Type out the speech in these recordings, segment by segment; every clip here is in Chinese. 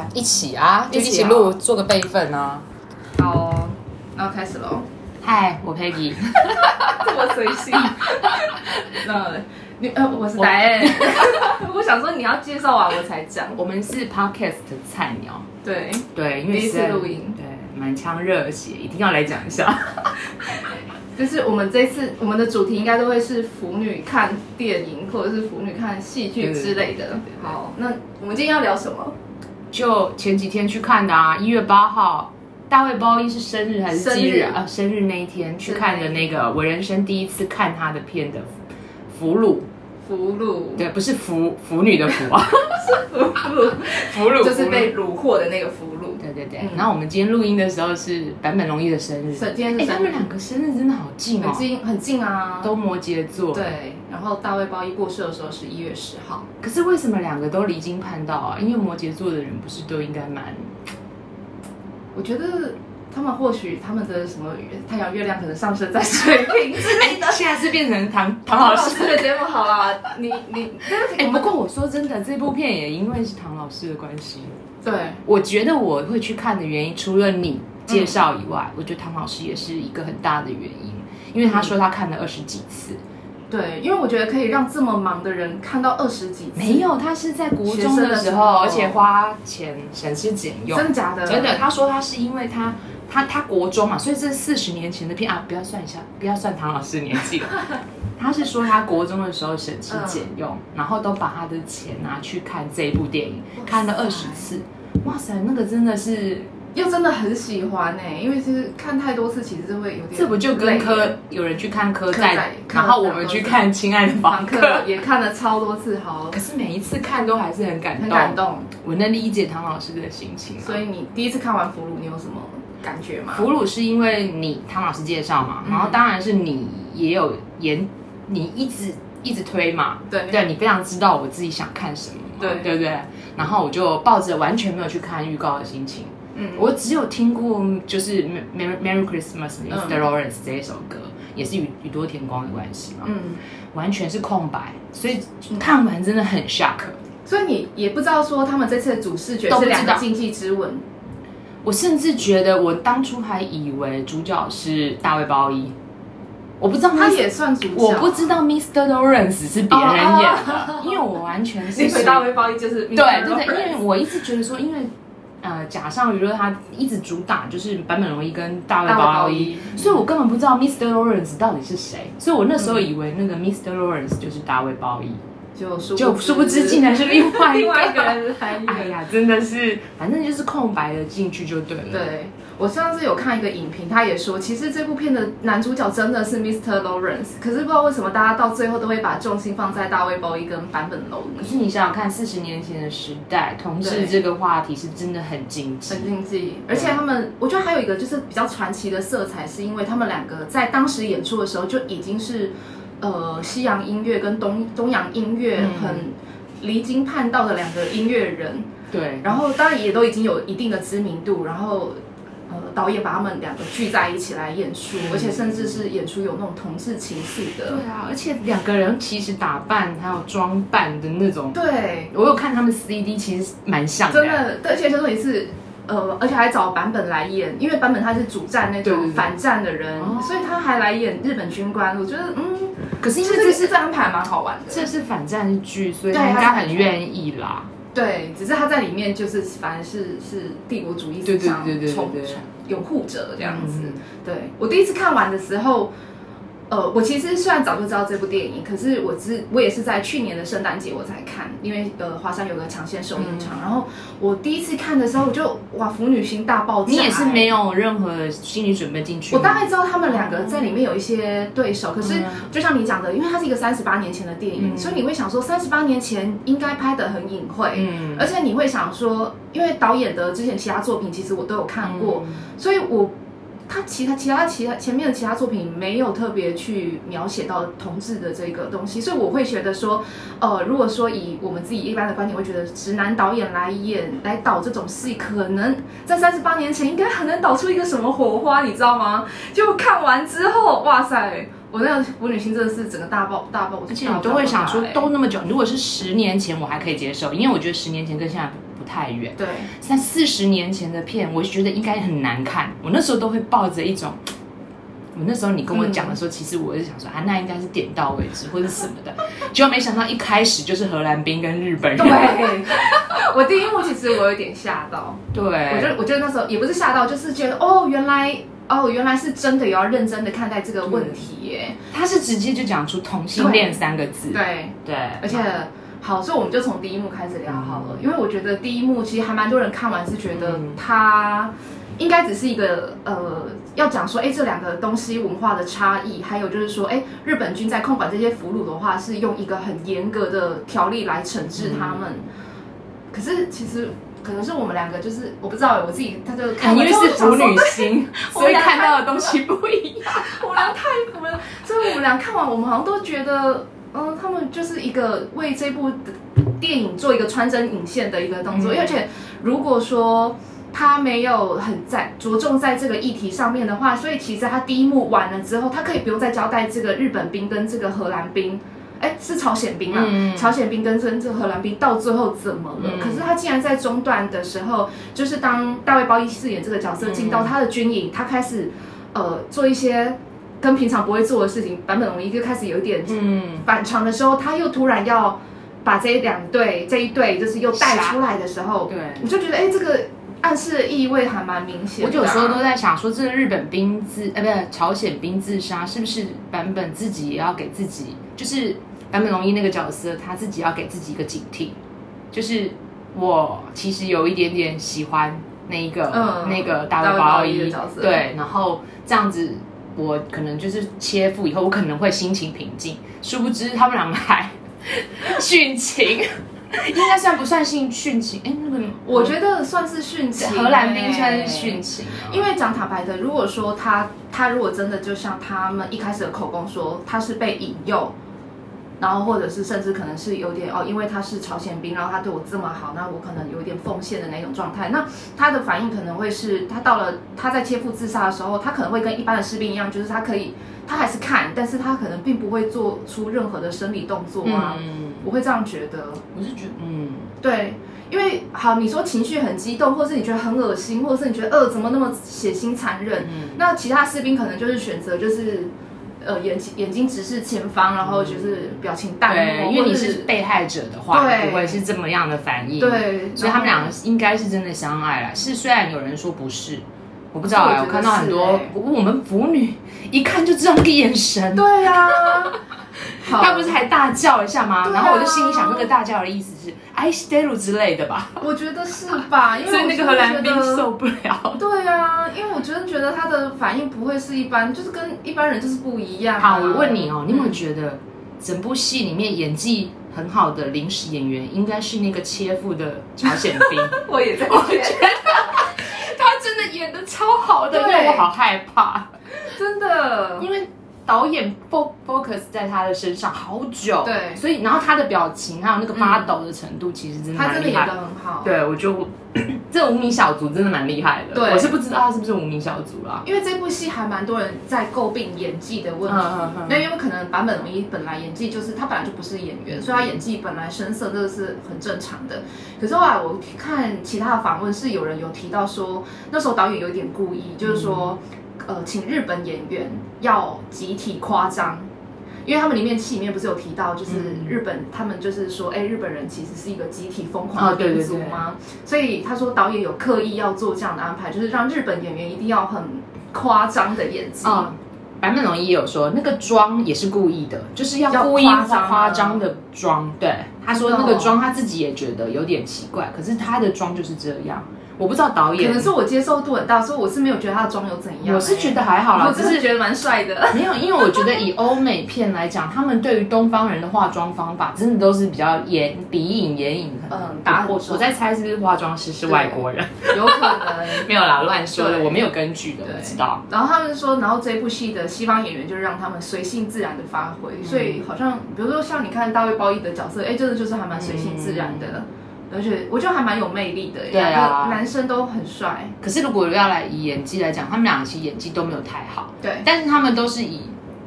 啊，一起啊，就一起录，哦、做个备份啊。好、哦，那开始喽。嗨，我 Peggy，这么随性。那你呃，我是戴恩。我，我想说你要介绍完我才讲。我们是 Podcast 的菜鸟。对对，因为第一次录音，对，满腔热血，一定要来讲一下。就是我们这次我们的主题应该都会是腐女看电影，或者是腐女看戏剧之类的。好，那我们今天要聊什么？就前几天去看的啊，一月八号，大卫鲍伊是生日还是忌日啊？生日那一天去看的那个，我人生第一次看他的片的《俘虏》。俘虏，对，不是腐腐女的俘啊，是俘虏，俘虏就是被虏获的那个俘虏。对对对。然后我们今天录音的时候是坂本龙一的生日，今天是。他们两个生日真的好近哦，很近很近啊，都摩羯座。对。然后大卫包一过世的时候是一月十号。可是为什么两个都离经叛道啊？因为摩羯座的人不是都应该蛮……我觉得。他们或许他们的什么太阳月亮可能上升在水瓶之类的，现在是变成唐唐老师的节目好了。你你哎，不过我说真的，这部片也因为是唐老师的关系。对，我觉得我会去看的原因，除了你介绍以外，我觉得唐老师也是一个很大的原因，因为他说他看了二十几次。对，因为我觉得可以让这么忙的人看到二十几次。没有，他是在国中的时候，而且花钱省吃俭用。真的假的？真的，他说他是因为他。他他国中嘛，所以这是四十年前的片啊，不要算一下，不要算唐老师的年纪了。他是说他国中的时候省吃俭用，嗯、然后都把他的钱拿去看这一部电影，看了二十次。哇塞，那个真的是又真的很喜欢呢、欸，因为其实看太多次其实是会有点。这不就跟科有人去看科在，然后我们去看《亲爱的房客》也看了超多次，好。可是每一次看都还是很感动，很感动。我能理解唐老师的心情、啊。所以你第一次看完《俘虏》，你有什么？感觉吗？俘虏是因为你唐老师介绍嘛，嗯、然后当然是你也有演，你一直一直推嘛，对对，你非常知道我自己想看什么，对对不对？然后我就抱着完全没有去看预告的心情，嗯，我只有听过就是 Merry Merry Christmas Mr. Lawrence 这一首歌，嗯、也是宇宇多田光的关系嘛，嗯，完全是空白，所以看完真的很 shock，所以你也不知道说他们这次的主视觉是两个禁忌之吻。我甚至觉得，我当初还以为主角是大卫鲍伊，我不知道他也算主角，我不知道 Mr. Lawrence 是别人演的，因为我完全是。因为大卫鲍伊就是对对对，因为我一直觉得说，因为呃，甲上娱乐他一直主打就是坂本龙一跟大卫鲍伊，所以我根本不知道 Mr. Lawrence 到底是谁，所以我那时候以为那个 Mr. Lawrence 就是大卫鲍伊。就殊就殊不知竟然是另外 另外一个人来。哎呀，真的是，反正就是空白的进去就对了。对，我上次有看一个影评，他也说，其实这部片的男主角真的是 Mr. Lawrence，可是不知道为什么大家到最后都会把重心放在大卫鲍伊跟坂本龙一。可是你想想看，四十年前的时代，同志这个话题是真的很禁忌，很禁忌。而且他们，我觉得还有一个就是比较传奇的色彩，是因为他们两个在当时演出的时候就已经是。呃，西洋音乐跟东东洋音乐很离经叛道的两个音乐人，嗯、对，然后当然也都已经有一定的知名度，然后呃，导演把他们两个聚在一起来演出，嗯、而且甚至是演出有那种同志情愫的，对啊，而且两个人其实打扮还有装扮的那种，对，我有看他们 CD，其实蛮像的，真的，对，而且说也是。呃，而且还找版本来演，因为版本他是主战那种反战的人，对对对，所以他还来演日本军官。我觉得，嗯，可是因为这是这张牌蛮好玩的，这是反战剧，所以他应该很愿意啦。对，只是他在里面就是反而是是帝国主义思想崇拥护者这样子。嗯、对，我第一次看完的时候。呃，我其实虽然早就知道这部电影，可是我只我也是在去年的圣诞节我才看，因为呃华山有个抢先首映场，嗯、然后我第一次看的时候我就哇腐女心大爆炸，你也是没有任何心理准备进去。我大概知道他们两个在里面有一些对手，可是就像你讲的，因为它是一个三十八年前的电影，嗯、所以你会想说三十八年前应该拍的很隐晦，嗯，而且你会想说，因为导演的之前其他作品其实我都有看过，嗯、所以我。他其他其他其他前面的其他作品没有特别去描写到同志的这个东西，所以我会觉得说，呃，如果说以我们自己一般的观点，会觉得直男导演来演来导这种戏，可能在三十八年前应该很能导出一个什么火花，你知道吗？就看完之后，哇塞，我那个腐女心真的是整个大爆大爆，而且你都会想说，都那么久，如果是十年前我还可以接受，因为我觉得十年前跟现在不太远。对，三四十年前的片，我觉得应该很难看。我那时候都会抱着一种，我那时候你跟我讲的时候，嗯、其实我是想说啊，那应该是点到为止或者什么的，结果没想到一开始就是荷兰兵跟日本人。对，我第一幕其实我有点吓到。对，我觉得我觉得那时候也不是吓到，就是觉得哦，原来。哦，原来是真的，有要认真的看待这个问题耶。他是直接就讲出同性恋三个字。对对，而且好，所以我们就从第一幕开始聊好了，因为我觉得第一幕其实还蛮多人看完是觉得它应该只是一个呃，要讲说，哎，这两个东西文化的差异，还有就是说，哎，日本军在控管这些俘虏的话，是用一个很严格的条例来惩治他们。可是其实。可能是我们两个，就是我不知道，我自己他就看，因为是腐女心，所以看到的东西不一样。我俩太腐了，所以我们俩看完，我们好像都觉得，嗯，他们就是一个为这部电影做一个穿针引线的一个动作。而且如果说他没有很在着重在这个议题上面的话，所以其实他第一幕完了之后，他可以不用再交代这个日本兵跟这个荷兰兵。哎，是朝鲜兵啊！嗯、朝鲜兵跟这荷兰兵到最后怎么了？嗯、可是他竟然在中段的时候，就是当大卫鲍伊饰演这个角色进到他的军营，嗯、他开始呃做一些跟平常不会做的事情，坂本龙一就开始有一点反常的时候，嗯、他又突然要把这两队这一队就是又带出来的时候，对，我就觉得哎，这个暗示的意味还蛮明显。我有时候都在想说，这个日本兵自呃不是朝鲜兵自杀，是不是坂本自己也要给自己就是。坂本龙一那个角色，他自己要给自己一个警惕，就是我其实有一点点喜欢那一个、嗯、那个大卫鲍伊的角色，对，然后这样子我可能就是切腹以后，我可能会心情平静。殊不知他们两个还 殉情，应该算不算性殉情？哎，那个我觉得算是殉情，荷兰兵算是殉情，因为讲坦白的，如果说他他如果真的就像他们一开始的口供说，他是被引诱。然后，或者是甚至可能是有点哦，因为他是朝鲜兵，然后他对我这么好，那我可能有点奉献的那种状态。那他的反应可能会是，他到了他在切腹自杀的时候，他可能会跟一般的士兵一样，就是他可以，他还是看，但是他可能并不会做出任何的生理动作啊。嗯，我会这样觉得。我是觉得，嗯，对，因为好，你说情绪很激动，或是你觉得很恶心，或者是你觉得呃怎么那么血腥残忍？嗯，那其他士兵可能就是选择就是。呃，眼睛眼睛直视前方，然后就是表情淡漠。因为你是被害者的话，不会是这么样的反应。对，所以他们两个应该是真的相爱了。是，虽然有人说不是，我不知道哎，我看到很多，不过我们腐女一看就知道那个眼神。对呀。他不是还大叫一下吗？然后我就心里想，那个大叫的意思是“爱してる”之类的吧？我觉得是吧？因为那个荷兰兵受不了。对啊，因为我真的觉得他的反应不会是一般，就是跟一般人就是不一样。好，我问你哦，你有没有觉得整部戏里面演技很好的临时演员应该是那个切腹的朝鲜兵？我也在觉得 他真的超好的，让我好害怕，真的，因为。导演 focus 在他的身上好久，对，所以然后他的表情还有那个发抖的程度，其实真的。他真的演的很好。对，我就 这无名小卒真的蛮厉害的。对，我是不知道他是不是无名小卒啦。因为这部戏还蛮多人在诟病演技的问题。那因为可能版本龙一本来演技就是他本来就不是演员，所以他演技本来生涩，这个是很正常的。可是后来我看其他的访问，是有人有提到说，那时候导演有点故意，就是说。呃，请日本演员要集体夸张，因为他们里面戏里面不是有提到，就是日本、嗯、他们就是说，哎，日本人其实是一个集体疯狂的民族吗？哦、所以他说导演有刻意要做这样的安排，就是让日本演员一定要很夸张的演技。坂本龙一也有说，那个妆也是故意的，就是要故意夸张的妆。对，他说那个妆他自己也觉得有点奇怪，可是他的妆就是这样。我不知道导演，可能是我接受度很大，所以我是没有觉得他的妆有怎样。我是觉得还好啦，我只是觉得蛮帅的。没有，因为我觉得以欧美片来讲，他们对于东方人的化妆方法真的都是比较眼鼻影眼影。嗯，打我我在猜是不是化妆师是外国人？有可能 没有啦，乱说的，我没有根据的，我知道。然后他们说，然后这部戏的西方演员就是让他们随性自然的发挥，所以好像比如说像你看大卫鲍伊的角色，哎，真的就是还蛮随性自然的。而且我觉得还蛮有魅力的，对啊，男生都很帅。可是如果要来以演技来讲，他们两个其实演技都没有太好，对。但是他们都是以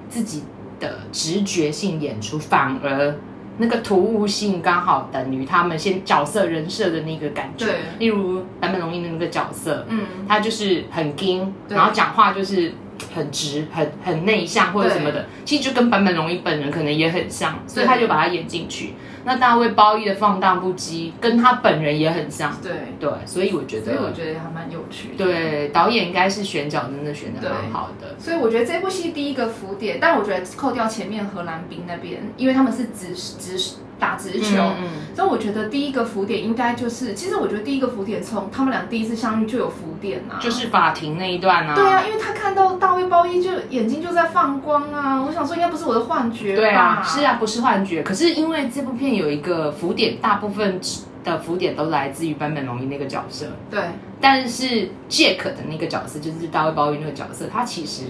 自己的直觉性演出，反而那个突兀性刚好等于他们先角色人设的那个感觉。对，例如坂本龙一的那个角色，嗯，他就是很硬，然后讲话就是很直、很很内向或者什么的，其实就跟坂本龙一本人可能也很像，所以他就把他演进去。那大卫包衣的放荡不羁跟他本人也很像，对对，所以我觉得，所以我觉得还蛮有趣的。对，导演应该是选角真的选的蛮好的。所以我觉得这部戏第一个浮点，但我觉得扣掉前面荷兰兵那边，因为他们是直直打直球，嗯嗯，所以我觉得第一个浮点应该就是，其实我觉得第一个浮点从他们俩第一次相遇就有浮点啊，就是法庭那一段啊。对啊，因为他看到大卫包衣就眼睛就在放光啊，我想说应该不是我的幻觉吧？对啊，是啊，不是幻觉。可是因为这部片有一个浮点，大部分的浮点都来自于坂本龙一那个角色。对，但是 Jack 的那个角色，就是大卫鲍伊那个角色，他其实。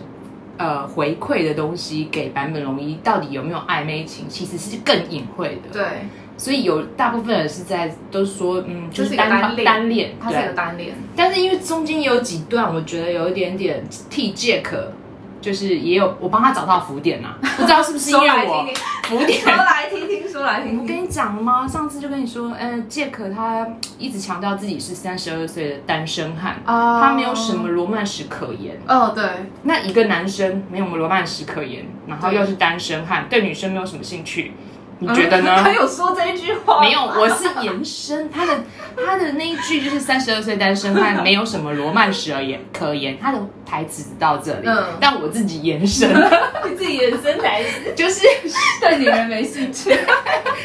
呃，回馈的东西给坂本龙一到底有没有暧昧情，其实是更隐晦的。对，所以有大部分人是在都说，嗯，就是单单恋，他是一个单恋。但是因为中间有几段，我觉得有一点点替 Jack。就是也有我帮他找到浮点呐、啊，不知道是不是因为我浮点说来听听，说来听听。我跟你讲了吗？上次就跟你说，嗯、呃，杰克他一直强调自己是三十二岁的单身汉，oh. 他没有什么罗曼史可言。哦，oh, 对，那一个男生没有罗曼史可言，然后又是单身汉，对女生没有什么兴趣。你觉得呢？他有说这一句话？没有，我是延伸他的 他的那一句，就是三十二岁单身汉，没有什么罗曼史而言可言。他的台词到这里，嗯，但我自己延伸，你自己延伸台词，就是对女人没兴趣，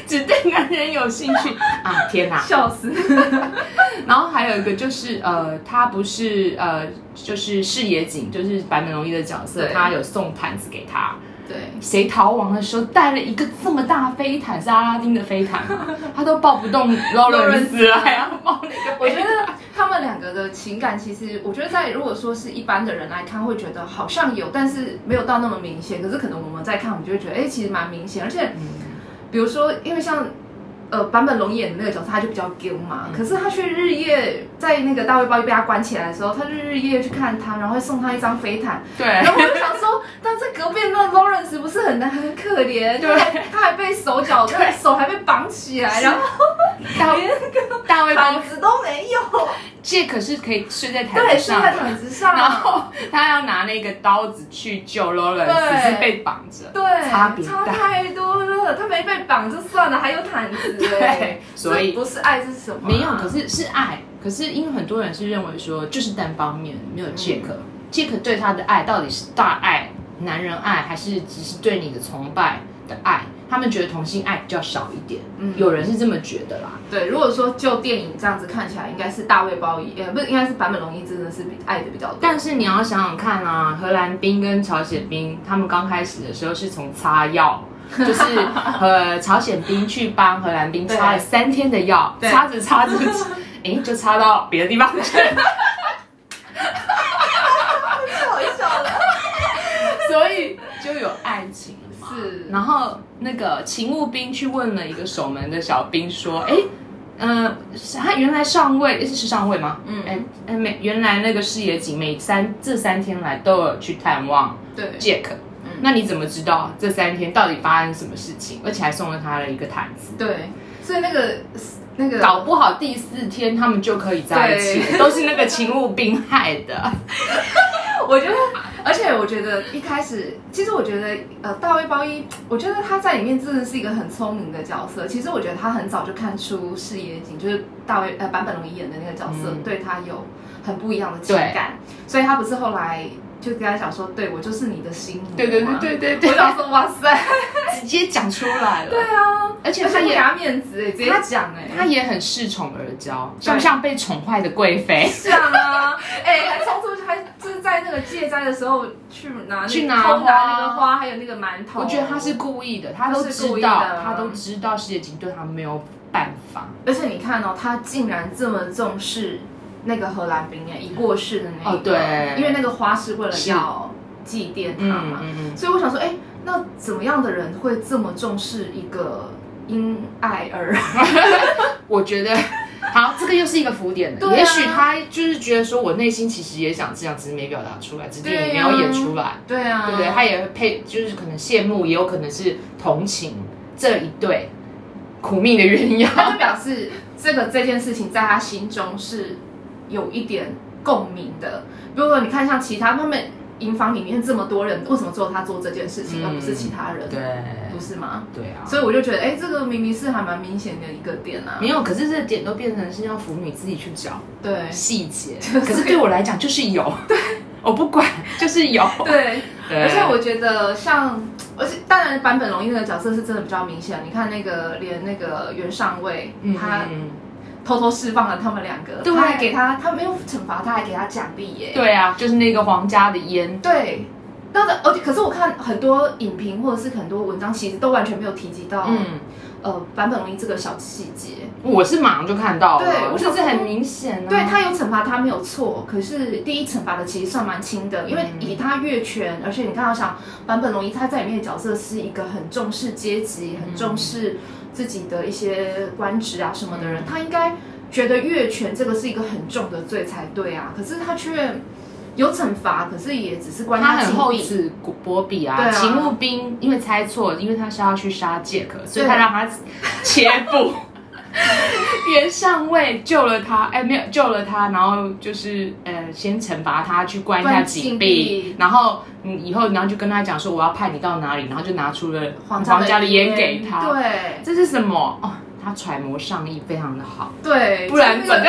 只对男人有兴趣啊！天哪，笑死！然后还有一个就是呃，他不是呃，就是视野景，就是坂本龙一的角色，他有送毯子给他。对，谁逃亡的时候带了一个这么大飞毯，是阿拉丁的飞毯吗？他都抱不动劳伦斯了，还要抱那个。我觉得他们两个的情感，其实我觉得在如果说是一般的人来看，会觉得好像有，但是没有到那么明显。可是可能我们在看，我们就会觉得，哎，其实蛮明显。而且，比如说，因为像。呃，坂本龙一演的那个角色，他就比较 gay 嘛，嗯、可是他却日夜在那个大卫鲍伊被他关起来的时候，他就日夜去看他，然后会送他一张飞毯。对，然后我就想说，但在隔壁那个 Lawrence 不是很难很可怜？对，他还被手脚，对，手还被绑起来，然后 连那个大卫包子都没有。Jack 是可以睡在毯子上，对，睡在毯子上，然后他要拿那个刀子去救 Lawrence，只是被绑着，对，差别差太多了。他没被绑就算了，还有毯子，对，所以不是爱是什么？没有，可是是爱。可是因为很多人是认为说，就是单方面没有 Jack，Jack 对他的爱到底是大爱、男人爱，还是只是对你的崇拜的爱？他们觉得同性爱比较少一点，嗯，有人是这么觉得啦。对，如果说就电影这样子看起来，应该是大卫包伊，呃，不是，应该是坂本龙一真的是比爱的比较多。但是你要想想看啊，荷兰兵跟朝鲜兵，他们刚开始的时候是从擦药，就是呃，朝鲜兵去帮荷兰兵擦了三天的药，擦着擦着，哎，就擦到别的地方去 了，太好笑了，所以就有爱情。是，然后那个勤务兵去问了一个守门的小兵说：“哎，嗯、呃，他原来上尉是是上尉吗？嗯，哎哎，每原来那个视野景每三这三天来都有去探望对 Jack，嗯，那你怎么知道这三天到底发生什么事情？而且还送了他了一个毯子。对，所以那个那个搞不好第四天他们就可以在一起，都是那个勤务兵害的。我觉得。”而且我觉得一开始，其实我觉得，呃，大卫包一，我觉得他在里面真的是一个很聪明的角色。其实我觉得他很早就看出矢野景，就是大卫呃坂本龙一演的那个角色，嗯、对他有很不一样的情感，所以他不是后来。就跟他讲说，对我就是你的心魔。对对对对对对。我想说，哇塞，直接讲出来了。对啊，而且他也给他面子哎，直接讲哎，他也很恃宠而骄，像不像被宠坏的贵妃？像啊，哎，还冲出去，还就是在那个戒斋的时候去拿去拿拿那个花，还有那个馒头。我觉得他是故意的，他都知道，他都知道矢野景对他没有办法。而且你看哦，他竟然这么重视。那个荷兰兵哎，已过世的那个，哦、对，因为那个花是为了要祭奠他嘛，嗯嗯、所以我想说，哎，那怎么样的人会这么重视一个因爱而？我觉得，好，这个又是一个浮点也许他就是觉得说，我内心其实也想这样，只是没表达出来，只是没有演出来，对啊，对不对？他也配，就是可能羡慕，也有可能是同情这一对。苦命的鸳鸯，他就表示这个这件事情在他心中是有一点共鸣的。如果你看像其他他们营房里面这么多人，为什么只有他做这件事情，嗯、而不是其他人？对，不是吗？对啊。所以我就觉得，哎，这个明明是还蛮明显的一个点啊。没有，可是这个点都变成是要腐女自己去找对细节。可是对我来讲就是有，对，我不管，就是有。对，对而且我觉得像，而且当然版本龙一那个角色是真的比较明显。你看那个连那个袁上尉，嗯、他。偷偷释放了他们两个，对他还给他，他没有惩罚，他还给他奖励耶。对啊，就是那个皇家的烟。对，那个而且可是我看很多影评或者是很多文章，其实都完全没有提及到，嗯，呃，坂本龙一这个小细节。我是马上就看到了，对，我觉得很明显、啊。对他有惩罚他没有错，可是第一惩罚的其实算蛮轻的，因为以他越权，而且你看到想版本龙一他在里面的角色是一个很重视阶级、很重视。自己的一些官职啊什么的人，他应该觉得越权这个是一个很重的罪才对啊，可是他却有惩罚，可是也只是关他很厚此薄彼啊。秦牧兵因为猜错，因为他是要去杀杰克，所以他让他切腹。原上尉救了他，哎，没有救了他，然后就是呃，先惩罚他去关一下禁闭，然后嗯，以后然后就跟他讲说我要派你到哪里，然后就拿出了皇家的烟给他。对，这是什么？哦，他揣摩上意非常的好。对，不然怎么？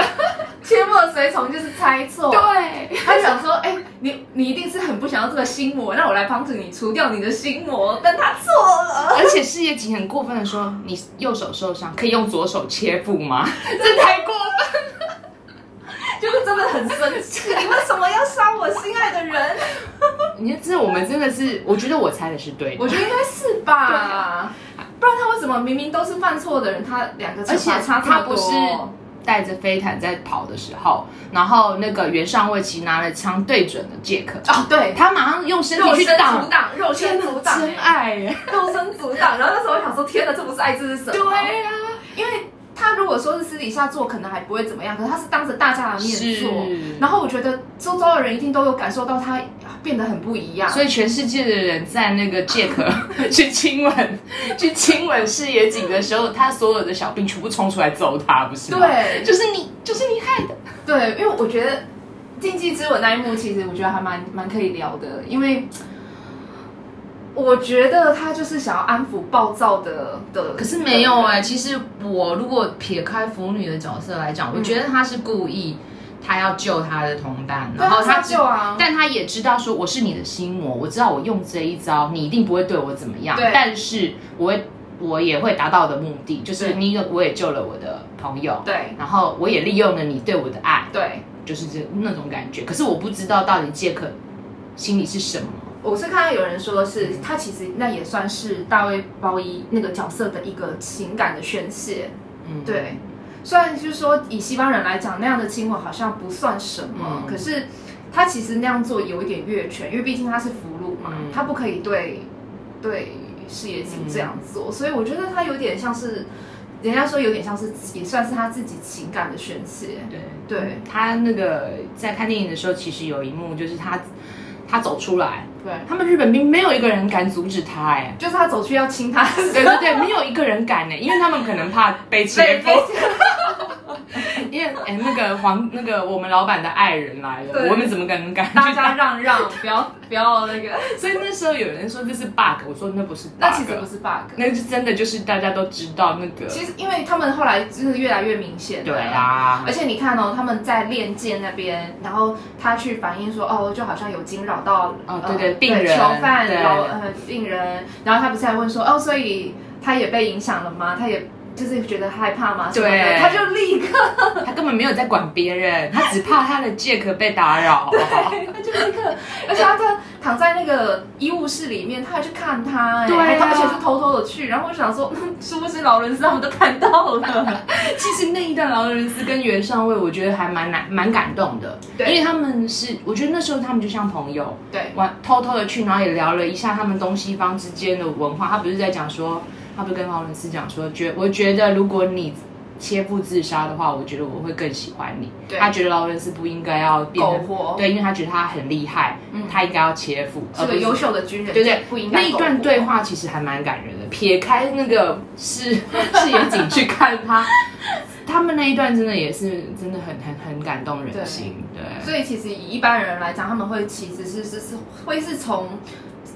切莫随从就是猜错。对，他想说，哎，你你一定是很不想要这个心魔，让我来帮助你除掉你的心魔，但他错了。而且事业警很过分的说，你右手受伤可以用左手切腹吗？这太过分了，就是真的很生气。你为什么要杀我心爱的人？你看，这我们真的是，我觉得我猜的是对的。我觉得应该是吧，为什么明明都是犯错的人，他两个而且差这么多。带着飞毯在跑的时候，然后那个袁上尉其实拿了枪对准了杰克。哦，对，他马上用身体去挡，阻挡，肉身阻挡，真爱耶，肉身阻挡。然后那时候我想说，天哪，这不是爱，这是什么？对啊，因为他如果说是私底下做，可能还不会怎么样，可是他是当着大家的面做。然后我觉得周遭的人一定都有感受到他。变得很不一样，所以全世界的人在那个杰克 去亲吻、去亲吻视野景的时候，他所有的小兵全部冲出来揍他，不是吗？对，就是你，就是你害的。对，因为我觉得禁忌之吻那一幕，其实我觉得还蛮蛮可以聊的，因为我觉得他就是想要安抚暴躁的的，可是没有哎、欸。其实我如果撇开腐女的角色来讲，我觉得他是故意。他要救他的同伴，然后他救啊，但他也知道说我是你的心魔，我知道我用这一招你一定不会对我怎么样，对，但是我会我也会达到的目的，就是你我也救了我的朋友，对，然后我也利用了你对我的爱，对，就是这那种感觉。可是我不知道到底杰克心里是什么。我是看到有人说是他其实那也算是大卫鲍伊那个角色的一个情感的宣泄，嗯，对。虽然就是说，以西方人来讲，那样的亲吻好像不算什么，嗯、可是他其实那样做有一点越权，因为毕竟他是俘虏嘛，嗯、他不可以对对视野景这样做，嗯、所以我觉得他有点像是，人家说有点像是也算是他自己情感的宣泄。对对，对他那个在看电影的时候，其实有一幕就是他他走出来。对，他们日本兵没有一个人敢阻止他，哎，就是他走去要亲他，对对对，没有一个人敢呢，因为他们可能怕被切腹。因为哎，那个黄那个我们老板的爱人来了，我们怎么可能敢？大家让让，不要不要那个。所以那时候有人说这是 bug，我说那不是 bug，那其实不是 bug，那是真的，就是大家都知道那个。其实因为他们后来就是越来越明显，对啊。而且你看哦，他们在练剑那边，然后他去反映说，哦，就好像有惊扰到哦，对对，病人、囚犯、老呃病人，然后他不是还问说，哦，所以他也被影响了吗？他也。就是觉得害怕嘛，对，他就立刻，他根本没有在管别人，他只怕他的杰克被打扰，对，他就立刻，而且他在躺在那个医务室里面，他还去看他，对，而且是偷偷的去，然后我想说，是不是劳伦斯他们都看到了？其实那一段劳伦斯跟袁上尉，我觉得还蛮难蛮感动的，对，因为他们是，我觉得那时候他们就像朋友，对，玩偷偷的去，然后也聊了一下他们东西方之间的文化，他不是在讲说。他不跟劳伦斯讲说，觉我觉得如果你切腹自杀的话，我觉得我会更喜欢你。对他觉得劳伦斯不应该要变成，对，因为他觉得他很厉害，嗯、他应该要切腹，是个优秀的军人，对不对？不应该。那一段对话其实还蛮感人的，撇开那个视视 野景去看他，他们那一段真的也是真的很很很感动人心。对，对所以其实以一般人来讲，他们会其实是是是会是从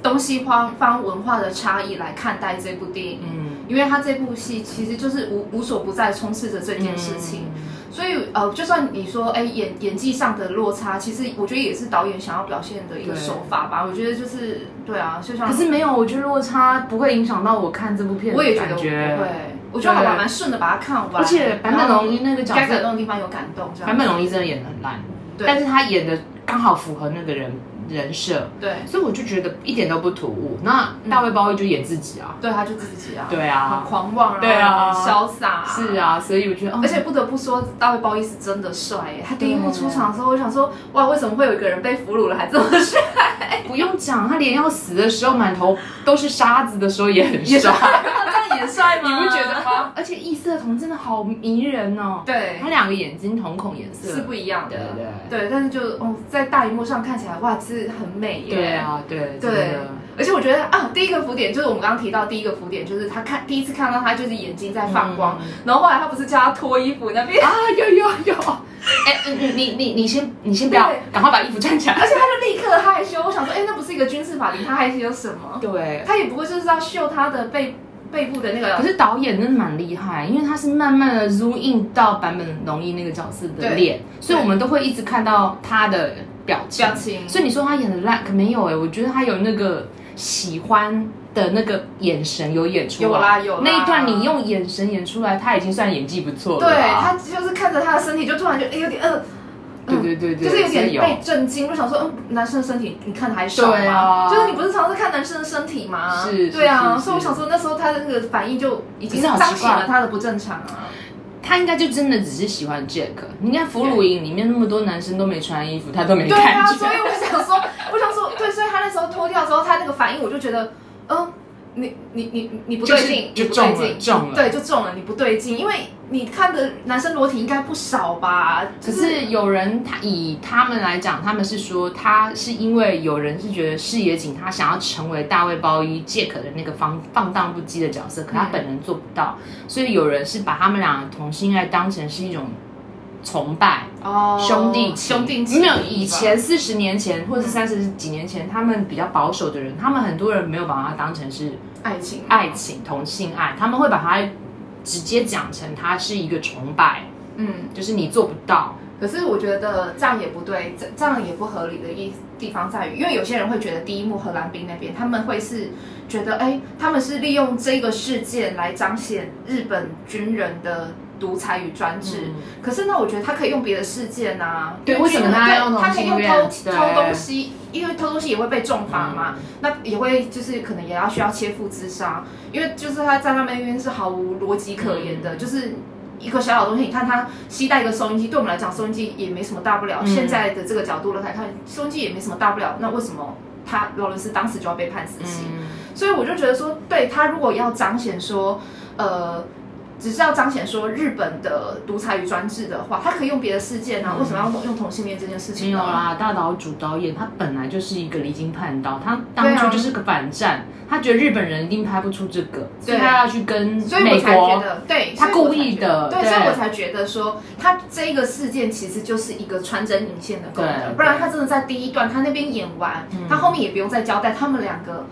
东西方方文化的差异来看待这部电影。嗯，因为他这部戏其实就是无无所不在充斥着这件事情。嗯所以呃，就算你说哎，演演技上的落差，其实我觉得也是导演想要表现的一个手法吧。我觉得就是对啊，就像可是没有，我觉得落差不会影响到我看这部片。我也觉得不会，我觉得还蛮顺的把它看完。而且坂本龙一那个角色该感动的地方有感动，坂本龙一真的演得很烂，但是他演的刚好符合那个人。人设。对，所以我就觉得一点都不突兀。那大卫鲍伊就演自己啊，对，他就自己啊，对啊，很狂妄，对啊，潇洒，是啊，所以我觉得，而且不得不说，大卫鲍伊是真的帅耶。他第一幕出场的时候，我想说，哇，为什么会有一个人被俘虏了还这么帅？不用讲，他连要死的时候满头都是沙子的时候也很帅，这样也帅吗？你不觉得吗？而且异色瞳真的好迷人哦。对，他两个眼睛瞳孔颜色是不一样的，对对对，但是就哦，在大荧幕上看起来，哇，是很美耶。对啊，对对，而且我觉得啊，第一个浮点就是我们刚刚提到第一个浮点，就是他看第一次看到他就是眼睛在放光，然后后来他不是叫他脱衣服那边啊，有有有，哎，你你你你先你先不要，赶快把衣服穿起来，而且他就立刻害羞，我想说，哎，那不是一个军事法庭，他害羞什么？对，他也不过就是要秀他的背背部的那个，可是导演真的蛮厉害，因为他是慢慢的 zoom in 到版本龙一那个角色的脸，所以我们都会一直看到他的。表情，表情，所以你说他演的烂，可没有哎、欸，我觉得他有那个喜欢的那个眼神有演出来，有啦有啦，那一段你用眼神演出来，他已经算演技不错了。对，他就是看着他的身体，就突然就哎有点呃，对对对对，就是有点被震惊，就想说嗯，男生的身体你看的还少吗？啊，就是你不是常常看男生的身体吗？是，对啊，所以我想说那时候他的那个反应就已经彰显了他的不正常啊。他应该就真的只是喜欢 Jack。你看《俘虏营》里面那么多男生都没穿衣服，他都没看。对啊，所以我想说，我想说，对，所以他那时候脱掉之后，他那个反应，我就觉得，嗯。你你你你不对劲，就中了，中了，对，就中了，你不对劲，因为你看的男生裸体应该不少吧？可是有人他以他们来讲，他们是说他是因为有人是觉得视野紧，他想要成为大卫包衣杰克的那个放放荡不羁的角色，可他本人做不到，所以有人是把他们俩同性爱当成是一种。崇拜哦，兄弟兄弟情，没有以前四十年前或者是三十几年前，他们比较保守的人，他们很多人没有把它当成是爱情，爱情同性爱，他们会把它直接讲成它是一个崇拜，嗯，就是你做不到。可是我觉得这样也不对，这这样也不合理的一地方在于，因为有些人会觉得第一幕荷兰兵那边他们会是觉得，哎，他们是利用这个事件来彰显日本军人的。独裁与专制，嗯、可是呢，我觉得他可以用别的事件啊。对，为什么他要用他可以用偷偷东西，因为偷东西也会被重罚嘛。嗯、那也会就是可能也要需要切腹自杀，因为就是他在那边是毫无逻辑可言的，嗯、就是一个小小东西。你看他携带一个收音机，对我们来讲，收音机也没什么大不了。嗯、现在的这个角度来看，收音机也没什么大不了。那为什么他劳伦斯当时就要被判死刑？嗯、所以我就觉得说，对他如果要彰显说，呃。只是要彰显说日本的独裁与专制的话，他可以用别的事件啊，为什么要用同性恋这件事情？没有啦，大岛主导演他本来就是一个离经叛道，他当初就是个反战，他觉得日本人一定拍不出这个，所以他要去跟美国。对，他故意的，对，所以我才觉得说他这个事件其实就是一个穿针引线的功能，不然他真的在第一段他那边演完，他后面也不用再交代他们两个。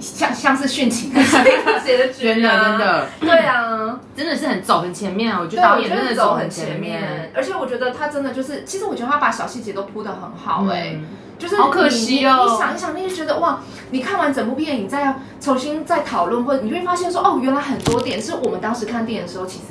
像像是殉情。的写的真的真的，对啊，真的是很走很前面啊！我觉得导演真的走很前面，而且我觉得他真的就是，其实我觉得他把小细节都铺的很好哎，就是好可惜哦。你想一想，你就觉得哇，你看完整部电影再重新再讨论，或者你会发现说，哦，原来很多点是我们当时看电影的时候其实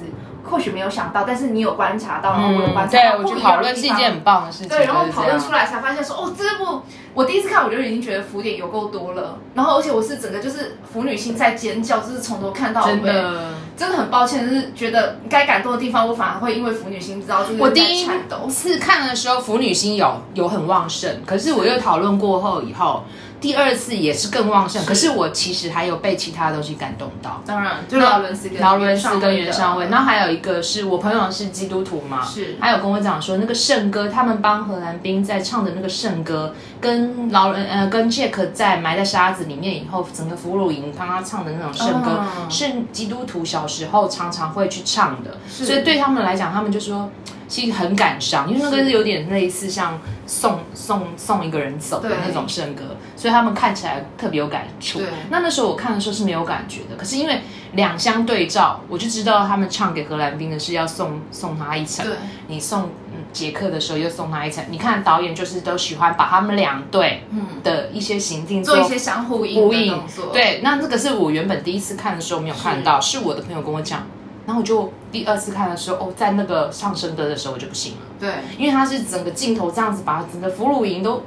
或许没有想到，但是你有观察到，然后我有观察到，我觉得讨论是一件很棒的事情。对，然后讨论出来才发现说，哦，这部。我第一次看，我就已经觉得浮点有够多了。然后，而且我是整个就是腐女心在尖叫，就是从头看到尾。真的，真的很抱歉，就是觉得该感动的地方，我反而会因为腐女心，不知道就是我第一次看的时候，腐女心有有很旺盛。可是我又讨论过后以后。第二次也是更旺盛，是。可是我其实还有被其他东西感动到。当然，就劳伦斯跟劳伦斯跟袁尚伟，然后还有一个是我朋友是基督徒嘛，是，还有跟我讲说那个圣歌，他们帮荷兰兵在唱的那个圣歌，跟跟老人呃跟 Jack 在埋在沙子里面以后，整个俘虏营帮他唱的那种圣歌，嗯、是基督徒小时候常常会去唱的，是。所以对他们来讲，他们就说。其实很感伤，因为那个是有点类似像送送送一个人走的那种圣歌，所以他们看起来特别有感触。对那那时候我看的时候是没有感觉的，可是因为两相对照，我就知道他们唱给荷兰兵的是要送送他一程。对你送杰克的时候又送他一程。你看导演就是都喜欢把他们两队的一些行径做，做一些相互呼应。对，那这个是我原本第一次看的时候没有看到，是，是我的朋友跟我讲。然后我就第二次看的时候，哦，在那个上升的的时候，我就不行了。对，因为他是整个镜头这样子把整个俘虏营都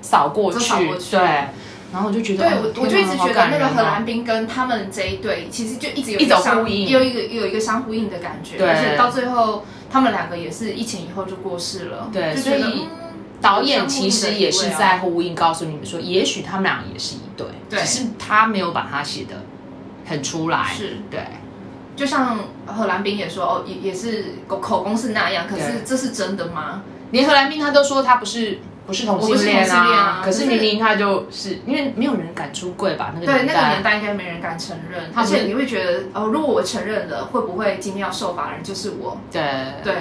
扫过去，扫过去。对，然后我就觉得，对，我我就一直觉得那个荷兰兵跟他们这一对其实就一直有一种呼应，有一个有一个相呼应的感觉。对，而且到最后他们两个也是一前一后就过世了。对，所以导演其实也是在呼应，告诉你们说，也许他们俩也是一对，只是他没有把它写的很出来。是，对。就像荷兰兵也说哦，也也是口口供是那样，可是这是真的吗？连荷兰兵他都说他不是不是同性恋啊，可是明明他就是因为没有人敢出柜吧？那个对那个年代应该没人敢承认，而且你会觉得哦，如果我承认了，会不会今天要受罚的人就是我？对对，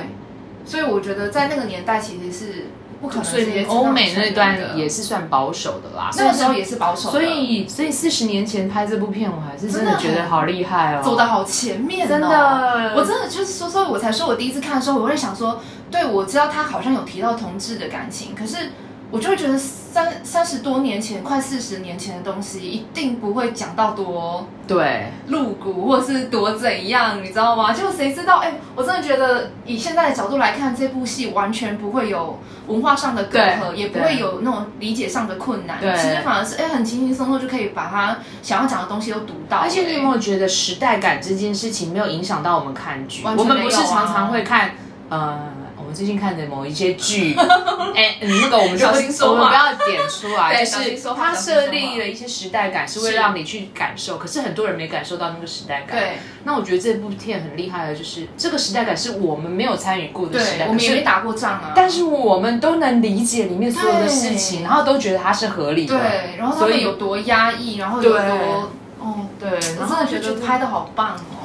所以我觉得在那个年代其实是。不可能，所以欧美那段也是算保守的啦。那个时候也是保守的。所以，所以四十年前拍这部片，我还是真的觉得好厉害哦，走的好前面哦。真的，我真的就是说，所以我才说我第一次看的时候，我会想说，对，我知道他好像有提到同志的感情，可是。我就会觉得三三十多年前，快四十年前的东西，一定不会讲到多对露骨，或是多怎样，你知道吗？就谁知道？哎，我真的觉得以现在的角度来看，这部戏完全不会有文化上的隔阂，也不会有那种理解上的困难。对，其实反而是哎，很轻轻松松就可以把他想要讲的东西都读到。而且你有没有觉得时代感这件事情没有影响到我们看剧？我们不是常常会看呃。我们最近看的某一些剧，哎，那个我们就我们不要点出来，就是他设立了一些时代感，是为了让你去感受。可是很多人没感受到那个时代感。对，那我觉得这部片很厉害的，就是这个时代感是我们没有参与过的时代，我们也没打过仗啊。但是我们都能理解里面所有的事情，然后都觉得它是合理的。对，然后他们有多压抑，然后有多哦，对，我真的觉得拍的好棒哦。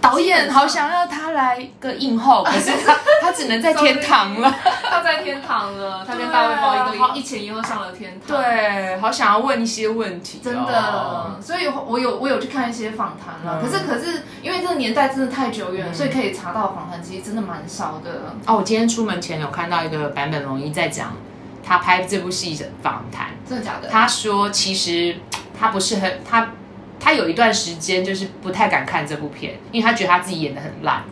导演好想要他来个映后，可是他他只能在天堂了。他在天堂了，他跟大卫鲍伊都一前一后上了天堂。对，好想要问一些问题，真的。所以我有我有去看一些访谈了，可是可是因为这个年代真的太久远了，所以可以查到访谈其实真的蛮少的。哦，我今天出门前有看到一个版本龙一在讲他拍这部戏的访谈，真的假的？他说其实他不是很他。他有一段时间就是不太敢看这部片，因为他觉得他自己演的很烂。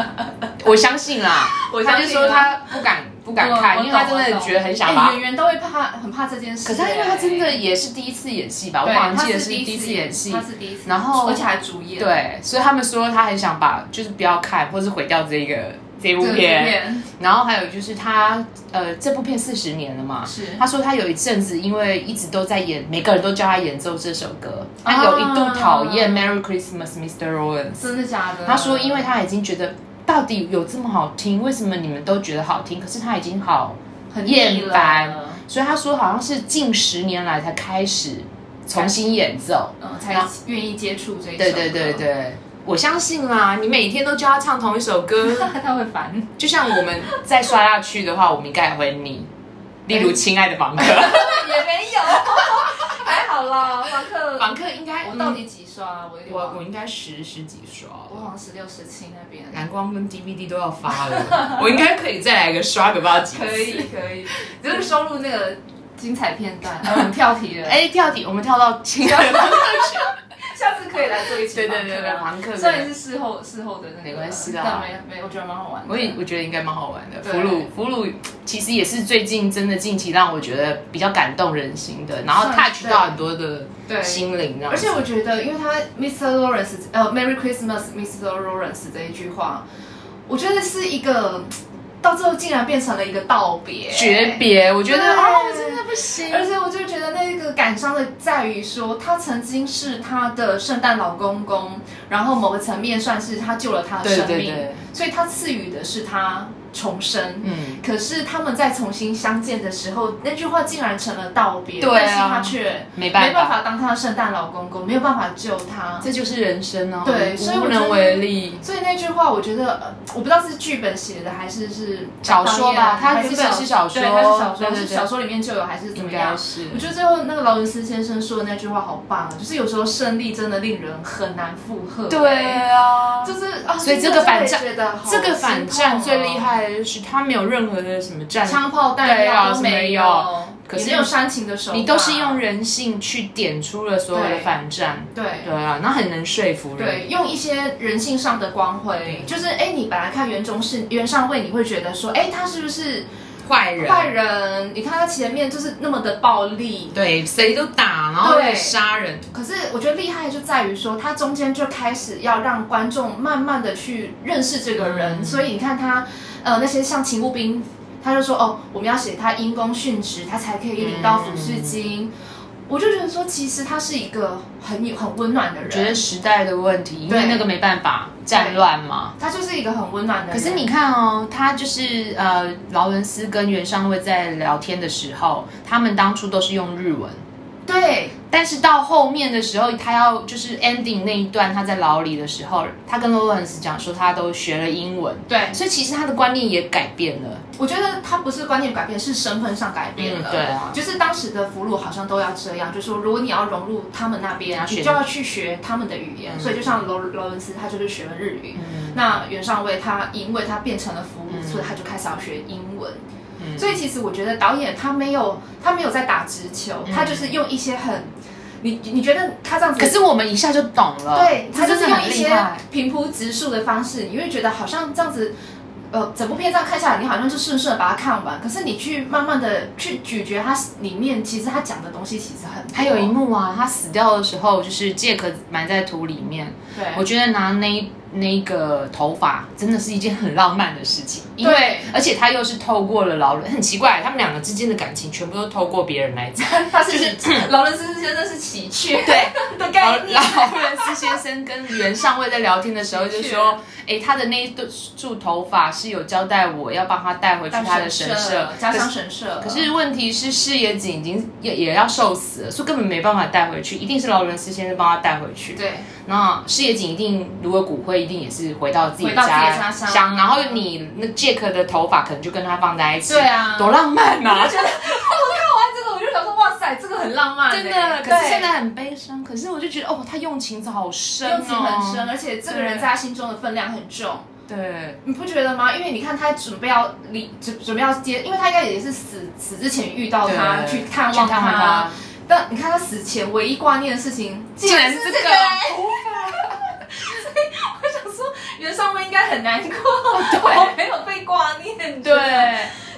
我相信啦，他就说他不敢不敢看，因为他真的觉得很想把。演员都会怕，很怕这件事。可是他因为他真的也是第一次演戏吧？我好像记得是第一次演戏，他是第一次，然后而且还主演。对，所以他们说他很想把，就是不要看，或是毁掉这个。这部片，然后还有就是他，呃，这部片四十年了嘛，是。他说他有一阵子，因为一直都在演，每个人都叫他演奏这首歌，他有一度讨厌《Merry Christmas, Mr. Lawrence》。真的假的？他说，因为他已经觉得，到底有这么好听，为什么你们都觉得好听？可是他已经好很厌烦，所以他说好像是近十年来才开始重新演奏，嗯，才愿意接触这一首。对对对对。我相信啦，你每天都叫他唱同一首歌，他会烦。就像我们再刷下去的话，我们应该也会腻。例如《亲爱的房客》也没有，还好啦。房客，房客应该我到底几刷？我我我应该十十几刷。我好像十六、十七那边。蓝光跟 DVD 都要发了，我应该可以再来个刷个不知道几次。可以可以，就是收录那个精彩片段。我们跳题了，哎，跳题，我们跳到《亲爱的房客》去。下次可以来做一期，对对对，房客，虽然是事后事后的那个，没关系的，但没没，我觉得蛮好玩的。我也我觉得应该蛮好玩的。俘虏俘虏其实也是最近真的近期让我觉得比较感动人心的，然后 touch 到很多的心灵。而且我觉得，因为他 Mr. Lawrence 呃 Merry Christmas Mr. Lawrence 这一句话，我觉得是一个。到最后竟然变成了一个道别，诀别。我觉得哦，真的不行。而且我就觉得那个感伤的在于说，他曾经是他的圣诞老公公，然后某个层面算是他救了他的生命，对对对，所以他赐予的是他。重生。嗯，可是他们在重新相见的时候，那句话竟然成了道别，对啊，但是他却没办法当他的圣诞老公公，没有办法救他。这就是人生哦。对，所以无能为力。所以那句话，我觉得，呃，我不知道是剧本写的还是是小说吧，他原本是小说，对，他是小说，是小说里面就有还是怎么样？是。我觉得最后那个劳伦斯先生说的那句话好棒啊，就是有时候胜利真的令人很难负荷。对啊，就是啊，所以这个反战，这个反战最厉害的就是他没有任何的什么战枪炮弹药都没有，可是没有煽情的时候，你都是用人性去点出了所有的反战。对对啊，那很能说服人。对，用一些人性上的光辉，就是哎，你本来看袁中是袁尚尉，你会觉得说，哎，他是不是？坏人，坏人！你看他前面就是那么的暴力，对，谁都打，然后杀人。可是我觉得厉害就在于说，他中间就开始要让观众慢慢的去认识这个人。嗯、所以你看他，呃，那些像勤务兵，他就说哦，我们要写他因公殉职，他才可以领到抚恤金。嗯、我就觉得说，其实他是一个很有很温暖的人。觉得时代的问题，因为那个没办法。战乱嘛，他就是一个很温暖的人。可是你看哦，他就是呃，劳伦斯跟袁尚尉在聊天的时候，他们当初都是用日文。对，但是到后面的时候，他要就是 ending 那一段，他在牢里的时候，他跟劳伦斯讲说，他都学了英文。对，所以其实他的观念也改变了。我觉得他不是观念改变，是身份上改变了。嗯、对啊，就是当时的俘虏好像都要这样，就是说，如果你要融入他们那边，你就要去学他们的语言。嗯、所以就像劳劳伦斯，他就是学了日语。嗯、那袁尚尉他因为他变成了俘虏，嗯、所以他就开始要学英文。所以其实我觉得导演他没有他没有在打直球，他就是用一些很，你你觉得他这样子，可是我们一下就懂了，对，他就是用一些平铺直述的方式，你会觉得好像这样子，呃，整部片这样看下来，你好像就顺顺的把它看完。可是你去慢慢的去咀嚼它里面，其实他讲的东西其实很。还有一幕啊，他死掉的时候，就是杰克埋在土里面，对，我觉得拿那。那个头发真的是一件很浪漫的事情，因为对而且他又是透过了劳伦，很奇怪，他们两个之间的感情全部都透过别人来讲。他是就是 劳伦斯先生是喜鹊，对 的概念。劳伦斯先生跟袁上尉在聊天的时候就说：“ 哎，他的那一束头发是有交代我要帮他带回去他的神社，家乡神社。可是问题是，事业井已经也也要受死了，所以根本没办法带回去，一定是劳伦斯先生帮他带回去。对。”那事业锦一定，如果骨灰一定也是回到自己家乡，然后你那杰克的头发可能就跟他放在一起，对啊，多浪漫呐！我 觉得我看完这个我就想说，哇塞，这个很浪漫，真的。可是现在很悲伤，可是我就觉得，哦，他用情好深，用情很深，而且这个人在他心中的分量很重。对，你不觉得吗？因为你看他准备要离，准准备要接，因为他应该也是死死之前遇到他去探望他。但你看他死前唯一挂念的事情，竟然是这个。头发，所以我想说，袁尚威应该很难过，对，没有被挂念，对。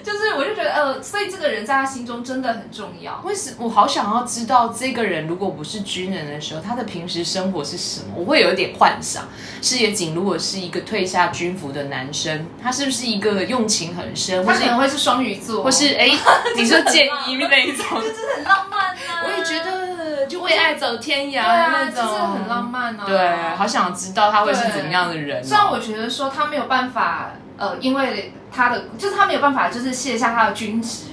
就是，我就觉得，呃，所以这个人在他心中真的很重要。为什么我好想要知道这个人如果不是军人的时候，他的平时生活是什么？我会有一点幻想。四野井如果是一个退下军服的男生，他是不是一个用情很深？他可能会是双鱼座，或是哎，你说建一那一种，就真的很浪漫啊！我也觉得，就为爱走天涯那种，就是很浪漫啊！对，好想知道他会是怎么样的人。虽然我觉得说他没有办法，呃，因为。他的就是他没有办法，就是卸下他的军职，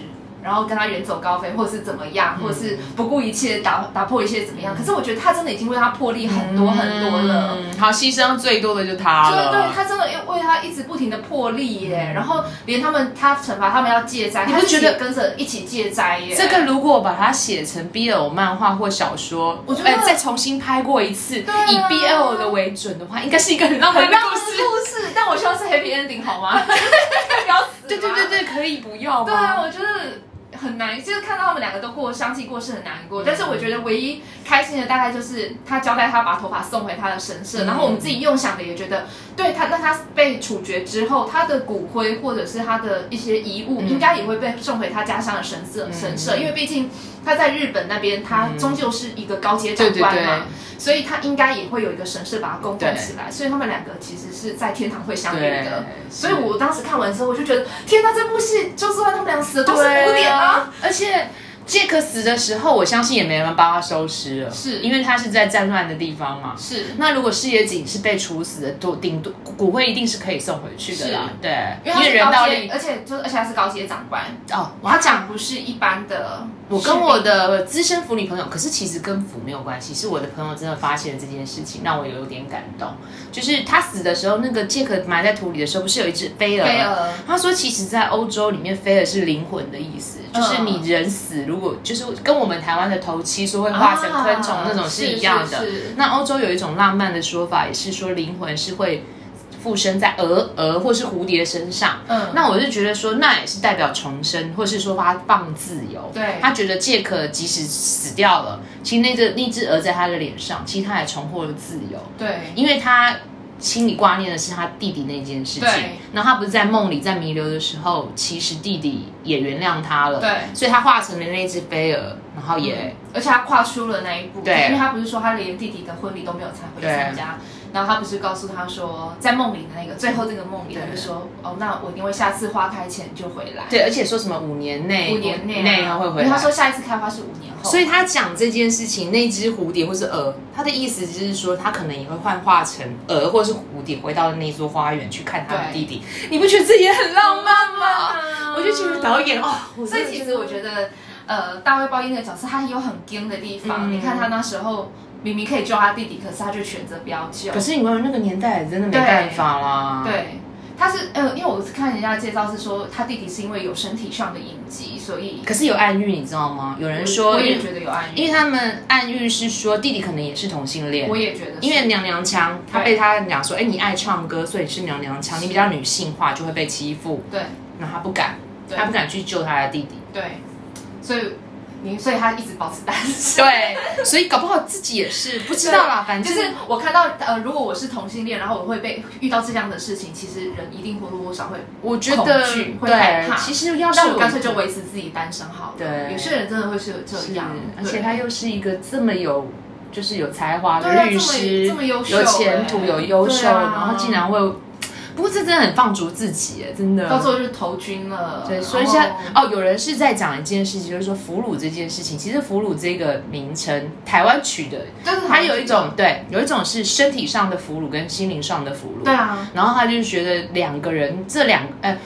然后跟他远走高飞，或者是怎么样，嗯、或者是不顾一切打打破一切怎么样？嗯、可是我觉得他真的已经为他破例很多很多了。嗯、好，牺牲最多的就他了。对，对，他真的为他一直不停的破例耶。嗯、然后连他们他惩罚他们要戒斋，他就觉得跟着一起戒斋耶。这个如果把它写成 BL 漫画或小说，我觉得、欸、再重新拍过一次，啊、以 BL 的为准的话，应该是一个很浪漫的故事。但我希望是 Happy Ending 好吗？不 要死。对对对对，可以不要吗？对啊，我觉得。很难，就是看到他们两个都过相继过世很难过。但是我觉得唯一开心的大概就是他交代他把头发送回他的神社，然后我们自己用想的也觉得，对他，那他被处决之后，他的骨灰或者是他的一些遗物，应该也会被送回他家乡的神社神社，因为毕竟他在日本那边，他终究是一个高阶长官嘛，所以他应该也会有一个神社把他供奉起来。所以他们两个其实是在天堂会相遇的。所以我当时看完之后，我就觉得，天哪，这部戏就算他们俩死的都是污点啊！而且杰克死的时候，我相信也没人帮他收尸了，是因为他是在战乱的地方嘛。是。那如果事野井是被处死的，都顶多骨灰一定是可以送回去的啦。对，因为人道力，而且就而且他是高阶长官哦，他讲不是一般的。我跟我的资深腐女朋友，可是其实跟腐没有关系，是我的朋友真的发现了这件事情，让我有点感动。就是他死的时候，那个杰克埋在土里的时候，不是有一只飞蛾？飞蛾。他说，其实，在欧洲里面，飞蛾是灵魂的意思，就是你人死，如果就是跟我们台湾的头七说会化成昆虫那种是一样的。那欧洲有一种浪漫的说法，也是说灵魂是会。附身在鹅、鹅或是蝴蝶身上，嗯，那我就觉得说，那也是代表重生，或是说他放自由。对，他觉得杰克即使死掉了，其实那只那只鹅在他的脸上，其实他也重获了自由。对，因为他心里挂念的是他弟弟那件事情。对，然后他不是在梦里在弥留的时候，其实弟弟也原谅他了。对，所以他化成了那只飞蛾，然后也、嗯，而且他跨出了那一步。对，因为他不是说他连弟弟的婚礼都没有参回参加。然后他不是告诉他说，在梦里的那个最后这个梦里，他就说，哦，那我因为下次花开前就回来。对，而且说什么五年内，五年内内他会回来。因为他说下一次开花是五年后。所以他讲这件事情，那只蝴蝶或是蛾，他的意思就是说，他可能也会幻化成蛾或是蝴蝶，回到那座花园去看他的弟弟。你不觉得这也很浪漫吗？我就觉得导演哦，所以其实我觉得，呃，大卫鲍伊那个角色他有很惊的地方。你看他那时候。明明可以救他弟弟，可是他就选择不要救。可是你们那个年代真的没办法啦。对，对他是呃，因为我看人家介绍是说，他弟弟是因为有身体上的隐疾，所以。可是有暗喻，你知道吗？有人说，我也觉得有暗喻，因为他们暗喻是说弟弟可能也是同性恋。我也觉得，因为娘娘腔，他被他讲说，哎，你爱唱歌，所以你是娘娘腔，你比较女性化，就会被欺负。对，那他不敢，他不敢去救他的弟弟。对，所以。所以他一直保持单身，对，所以搞不好自己也是不知道啦。反正就是我看到，呃，如果我是同性恋，然后我会被遇到这样的事情，其实人一定或多或少会，我觉得会害怕。其实要是我干脆就维持自己单身好了。对，有些人真的会是有这样，而且他又是一个这么有，就是有才华的律师，有前途，有优秀，然后竟然会。不过这真的很放逐自己耶，真的。到时候就投军了。对，所以现在哦，有人是在讲一件事情，就是说俘虏这件事情。其实俘虏这个名称，台湾取的，它有一种对，有一种是身体上的俘虏跟心灵上的俘虏。对啊。然后他就觉得两个人，这两呃，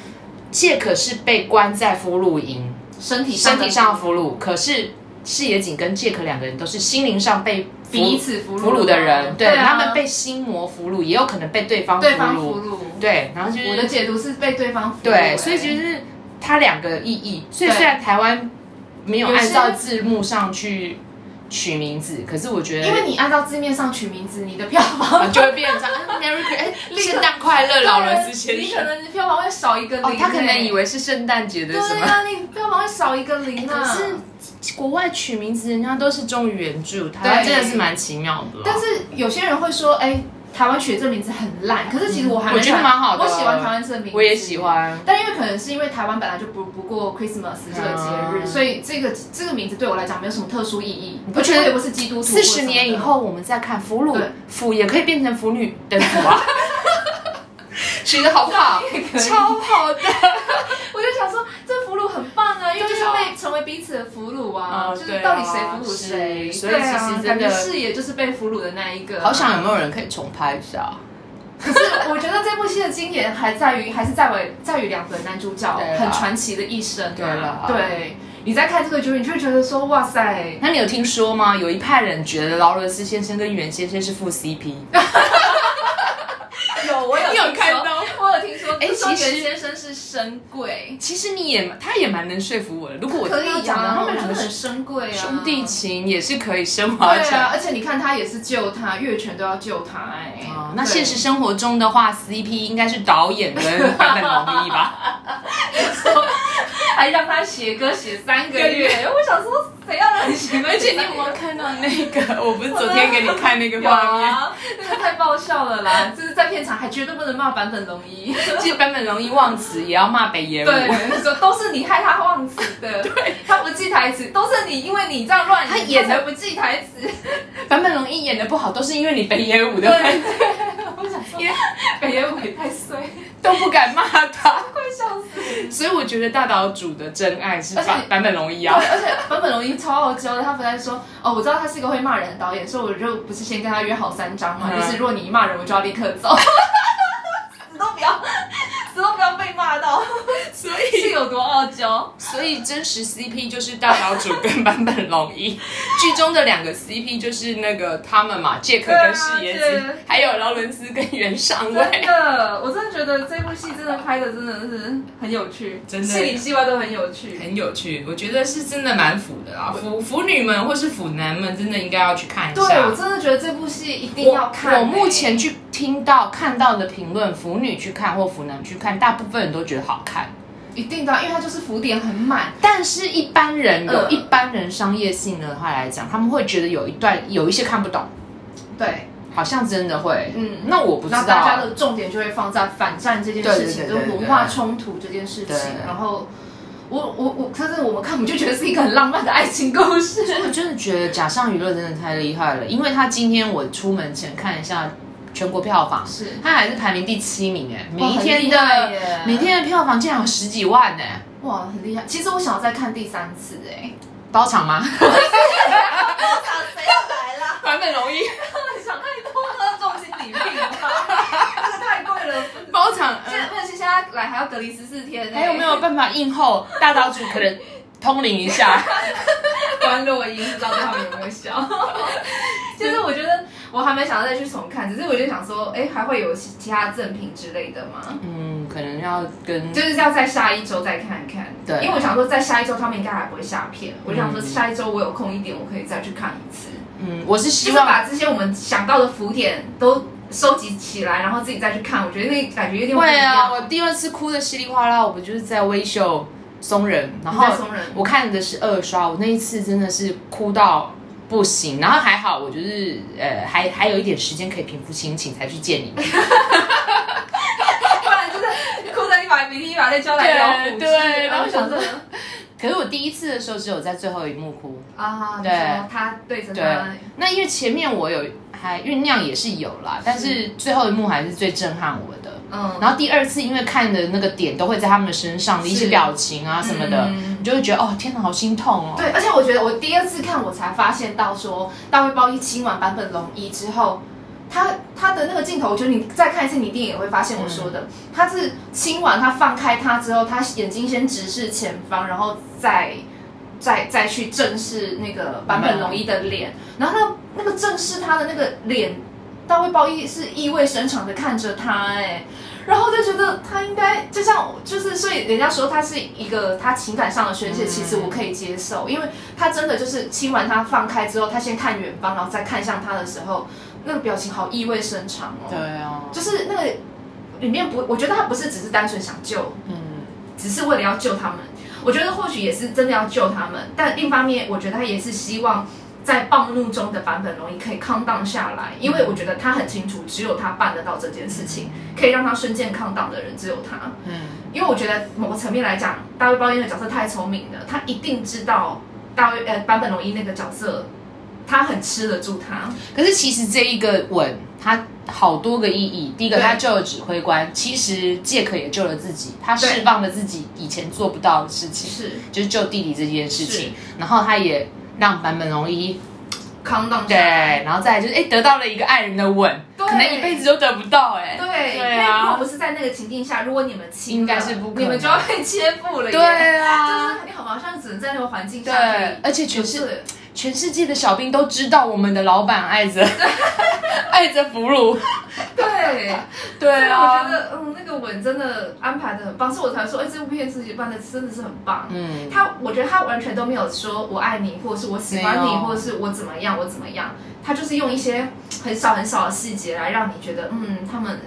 杰克是被关在俘虏营，身体身体上的俘虏，可是视野井跟杰克两个人都是心灵上被。彼此俘虏的人，对，他们被心魔俘虏，也有可能被对方俘虏。对，然后就是我的解读是被对方。对，所以其实是它两个意义。所以虽然台湾没有按照字幕上去取名字，可是我觉得，因为你按照字面上取名字，你的票房就会变成 Merry 圣诞快乐，老人之先生。你可能票房会少一个零，他可能以为是圣诞节的什么？对啊，你票房会少一个零啊。可是。国外取名字，人家都是忠于原著，台湾真的是蛮奇妙的。但是有些人会说，哎、欸，台湾取的这名字很烂。可是其实我还我觉得蛮好的，我喜欢台湾这个名字，我也喜欢。但因为可能是因为台湾本来就不不过 Christmas 这个节日，嗯、所以这个这个名字对我来讲没有什么特殊意义。我觉得也不是基督徒。四十年以后，我们再看俘虏，俘也可以变成腐女的俘啊。取的好不好？超好的。我就想说，这啊，因为就是被成为彼此的俘虏啊，就是到底谁俘虏谁？所以其实真的视野就是被俘虏的那一个。好想有没有人可以重拍一下？可是我觉得这部戏的经典还在于，还是在为在于两个男主角很传奇的一生。对了，对，你在看这个剧，你就会觉得说，哇塞！那你有听说吗？有一派人觉得劳伦斯先生跟袁先生是副 CP。有，我有，你有看到？我有听说，哎，其实袁先生是深贵，其实你也，他也蛮能说服我的。如果我可以讲的，他们两个很深贵啊，兄弟情也是可以升华起来。对啊，而且你看，他也是救他，月全都要救他，哎。哦，那现实生活中的话，CP 应该是导演跟版本龙一吧？还让他写歌写三个月，我想说。谁要让你写？而且你有没有看到那个？我不是昨天给你看那个画面，那个太爆笑了啦！就是在片场还绝对不能骂版本龙一，其实版本龙一忘词也要骂北野武。对，说都是你害他忘词的。对，他不记台词，都是你，因为你这样乱演，他演的不记台词。坂本龙一演的不好，都是因为你北野武的。对，我想说，天北野武也太衰，都不敢骂他，快笑死。所以我觉得大岛主的真爱是坂坂本龙一啊，而且坂本龙一超傲娇的，他本来说哦，我知道他是一个会骂人的导演，所以我就不是先跟他约好三张嘛，嗯、就是如果你一骂人，我就要立刻走，死 都不要。都不要被骂到，所以是有多傲娇。所以真实 CP 就是大岛主跟坂本龙一，剧中的两个 CP 就是那个他们嘛，杰克跟矢野子，还有劳伦斯跟袁上尉。真的，我真的觉得这部戏真的拍的真的是很有趣，真的戏里戏外都很有趣，很有趣。我觉得是真的蛮腐的啦，腐腐女们或是腐男们真的应该要去看一下。对，我真的觉得这部戏一定要看、欸。我目前去听到看到的评论，腐女去看或腐男去看。大部分人都觉得好看，一定的，因为它就是浮点很满。但是，一般人有一般人商业性的话来讲，他们会觉得有一段有一些看不懂。对，好像真的会。嗯，那我不知道。大家的重点就会放在反战这件事情，跟文化冲突这件事情。然后，我我我，可是我们看，我们就觉得是一个很浪漫的爱情故事。我真的觉得假象娱乐真的太厉害了，因为他今天我出门前看一下。全国票房是，它还是排名第七名哎，每一天的每天的票房竟然有十几万哎，哇，很厉害！其实我想要再看第三次哎，包场吗？包场谁要来了？版本容易，想太多了，重金礼聘吧，这个太贵了。包场，现在问题现在来还要隔离十四天，还有没有办法应后？大岛主可能 通灵一下，关录音，不知道他们有没有笑。其实我觉得。我还没想到再去重看，只是我就想说，哎，还会有其他赠品之类的吗？嗯，可能要跟，就是要在下一周再看看。对，因为我想说，在下一周他们应该还不会下片，嗯、我就想说下一周我有空一点，我可以再去看一次。嗯，我是希望把这些我们想到的浮点都收集起来，然后自己再去看。我觉得那感觉有点。会啊，我第二次哭的稀里哗啦，我不就是在微秀松仁，然后松仁，我看的是二刷，我那一次真的是哭到。不行，然后还好，我就是呃，还还有一点时间可以平复心情，才去见你。不然就是哭着一把鼻涕一把泪交来聊对，对，然后想说，可是我第一次的时候只有在最后一幕哭。啊，对，他对着他，那因为前面我有还酝酿也是有啦，但是最后一幕还是最震撼我的。嗯，然后第二次因为看的那个点都会在他们身上的一些表情啊什么的，嗯、你就会觉得哦天哪，好心痛哦。对，而且我觉得我第二次看我才发现到说，大卫鲍伊亲完坂本龙一之后，他他的那个镜头，我觉得你再看一次你一定也会发现我说的，嗯、他是亲完他放开他之后，他眼睛先直视前方，然后再再再去正视那个坂本龙一的脸，嗯、然后那那个正视他的那个脸。大卫鲍伊是意味深长的看着他，哎，然后就觉得他应该就像就是，所以人家说他是一个他情感上的宣泄，其实我可以接受，因为他真的就是亲完他放开之后，他先看远方，然后再看向他的时候，那个表情好意味深长哦。对啊，就是那个里面不，我觉得他不是只是单纯想救，嗯，只是为了要救他们。我觉得或许也是真的要救他们，但另一方面，我觉得他也是希望。在暴怒中的版本龙一可以 calm down 下来，因为我觉得他很清楚，只有他办得到这件事情，可以让他瞬间 calm down 的人只有他。嗯，因为我觉得某个层面来讲，大卫包烟的角色太聪明了，他一定知道大卫呃版本龙一那个角色，他很吃得住他。可是其实这一个吻，他好多个意义。第一个，他救了指挥官，其实杰克也救了自己，他释放了自己以前做不到的事情，是就是救弟弟这件事情，然后他也。让坂本龙一扛当，对，然后再来就是哎，得到了一个爱人的吻，可能一辈子都得不到哎。对，对啊，如果不是在那个情境下，如果你们亲，应该是不可能，你们就要被切腹了。对啊，就是你好像只能在那个环境下。对，而且全是。全世界的小兵都知道我们的老板爱着爱着俘虏，对。对啊，我觉得嗯，那个吻真的安排的很棒，所以我才说，哎，这部片自己办的真的是很棒。嗯，他我觉得他完全都没有说我爱你，或者是我喜欢你，或者是我怎么样，我怎么样，他就是用一些很少很少的细节来让你觉得，嗯，他们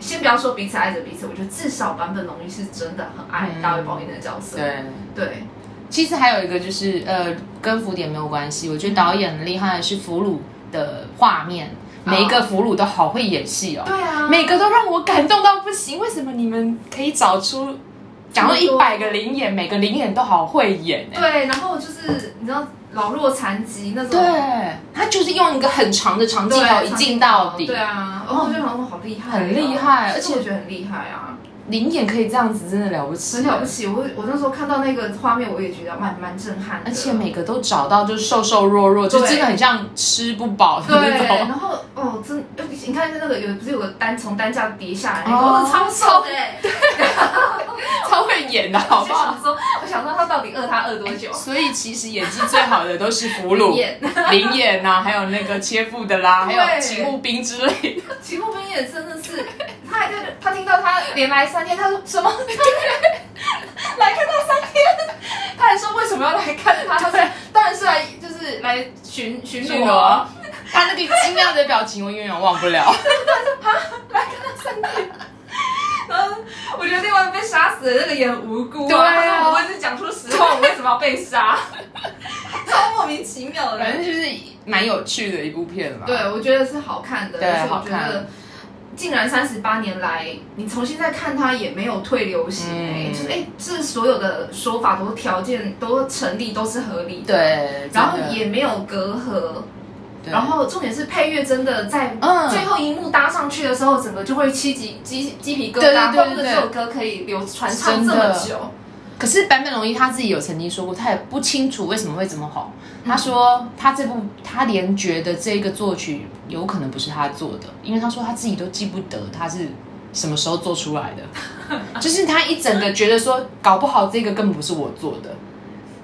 先不要说彼此爱着彼此，我觉得至少坂本龙一是真的很爱大卫鲍伊的角色。对。对。其实还有一个就是，呃，跟浮点没有关系。我觉得导演很厉害的是俘虏的画面，每一个俘虏都好会演戏哦。对啊，每个都让我感动到不行。为什么你们可以找出讲到一百个灵眼，每个灵眼都好会演哎。对，然后就是你知道老弱残疾那种，对，他就是用一个很长的长镜头一镜到底。对啊，然后我觉得好好厉害，很厉害，而且我觉得很厉害啊。临演可以这样子，真的了不起，很了不起。我我那时候看到那个画面，我也觉得蛮蛮震撼的。而且每个都找到，就是瘦瘦弱弱，就真的很像吃不饱的那种。对，然后哦，真，你看那个有不是有个单从担架跌下来，哦，超瘦的，对，超会演的，好不好？说，我想说他到底饿他饿多久？所以其实演技最好的都是俘虏、临演呐，还有那个切腹的啦，还有勤务兵之类的。勤务兵也真的是，他还在，他听到他连来三天，他说什么？来看他三天，他还说为什么要来看他？他说当然是来，就是来巡巡逻。他那个惊讶的表情，我永远忘不了。他说啊，来看他三天。然后我觉得另外被杀死的那个也很无辜啊。对啊，我一直讲出实话，我为什么要被杀？超莫名其妙的。反正就是蛮有趣的一部片嘛。对，我觉得是好看的，对，好看。竟然三十八年来，你重新再看它也没有退流行哎、欸，嗯、就是哎，这所有的说法都条件都成立，都是合理的。对，然后也没有隔阂。然后重点是配乐真的在最后一幕搭上去的时候，嗯、整个就会起鸡鸡鸡皮疙瘩，怪不得这首歌可以流传唱这么久。可是坂本龙一他自己有曾经说过，他也不清楚为什么会这么好。他说他这部他连觉得这个作曲有可能不是他做的，因为他说他自己都记不得他是什么时候做出来的，就是他一整个觉得说搞不好这个根本不是我做的，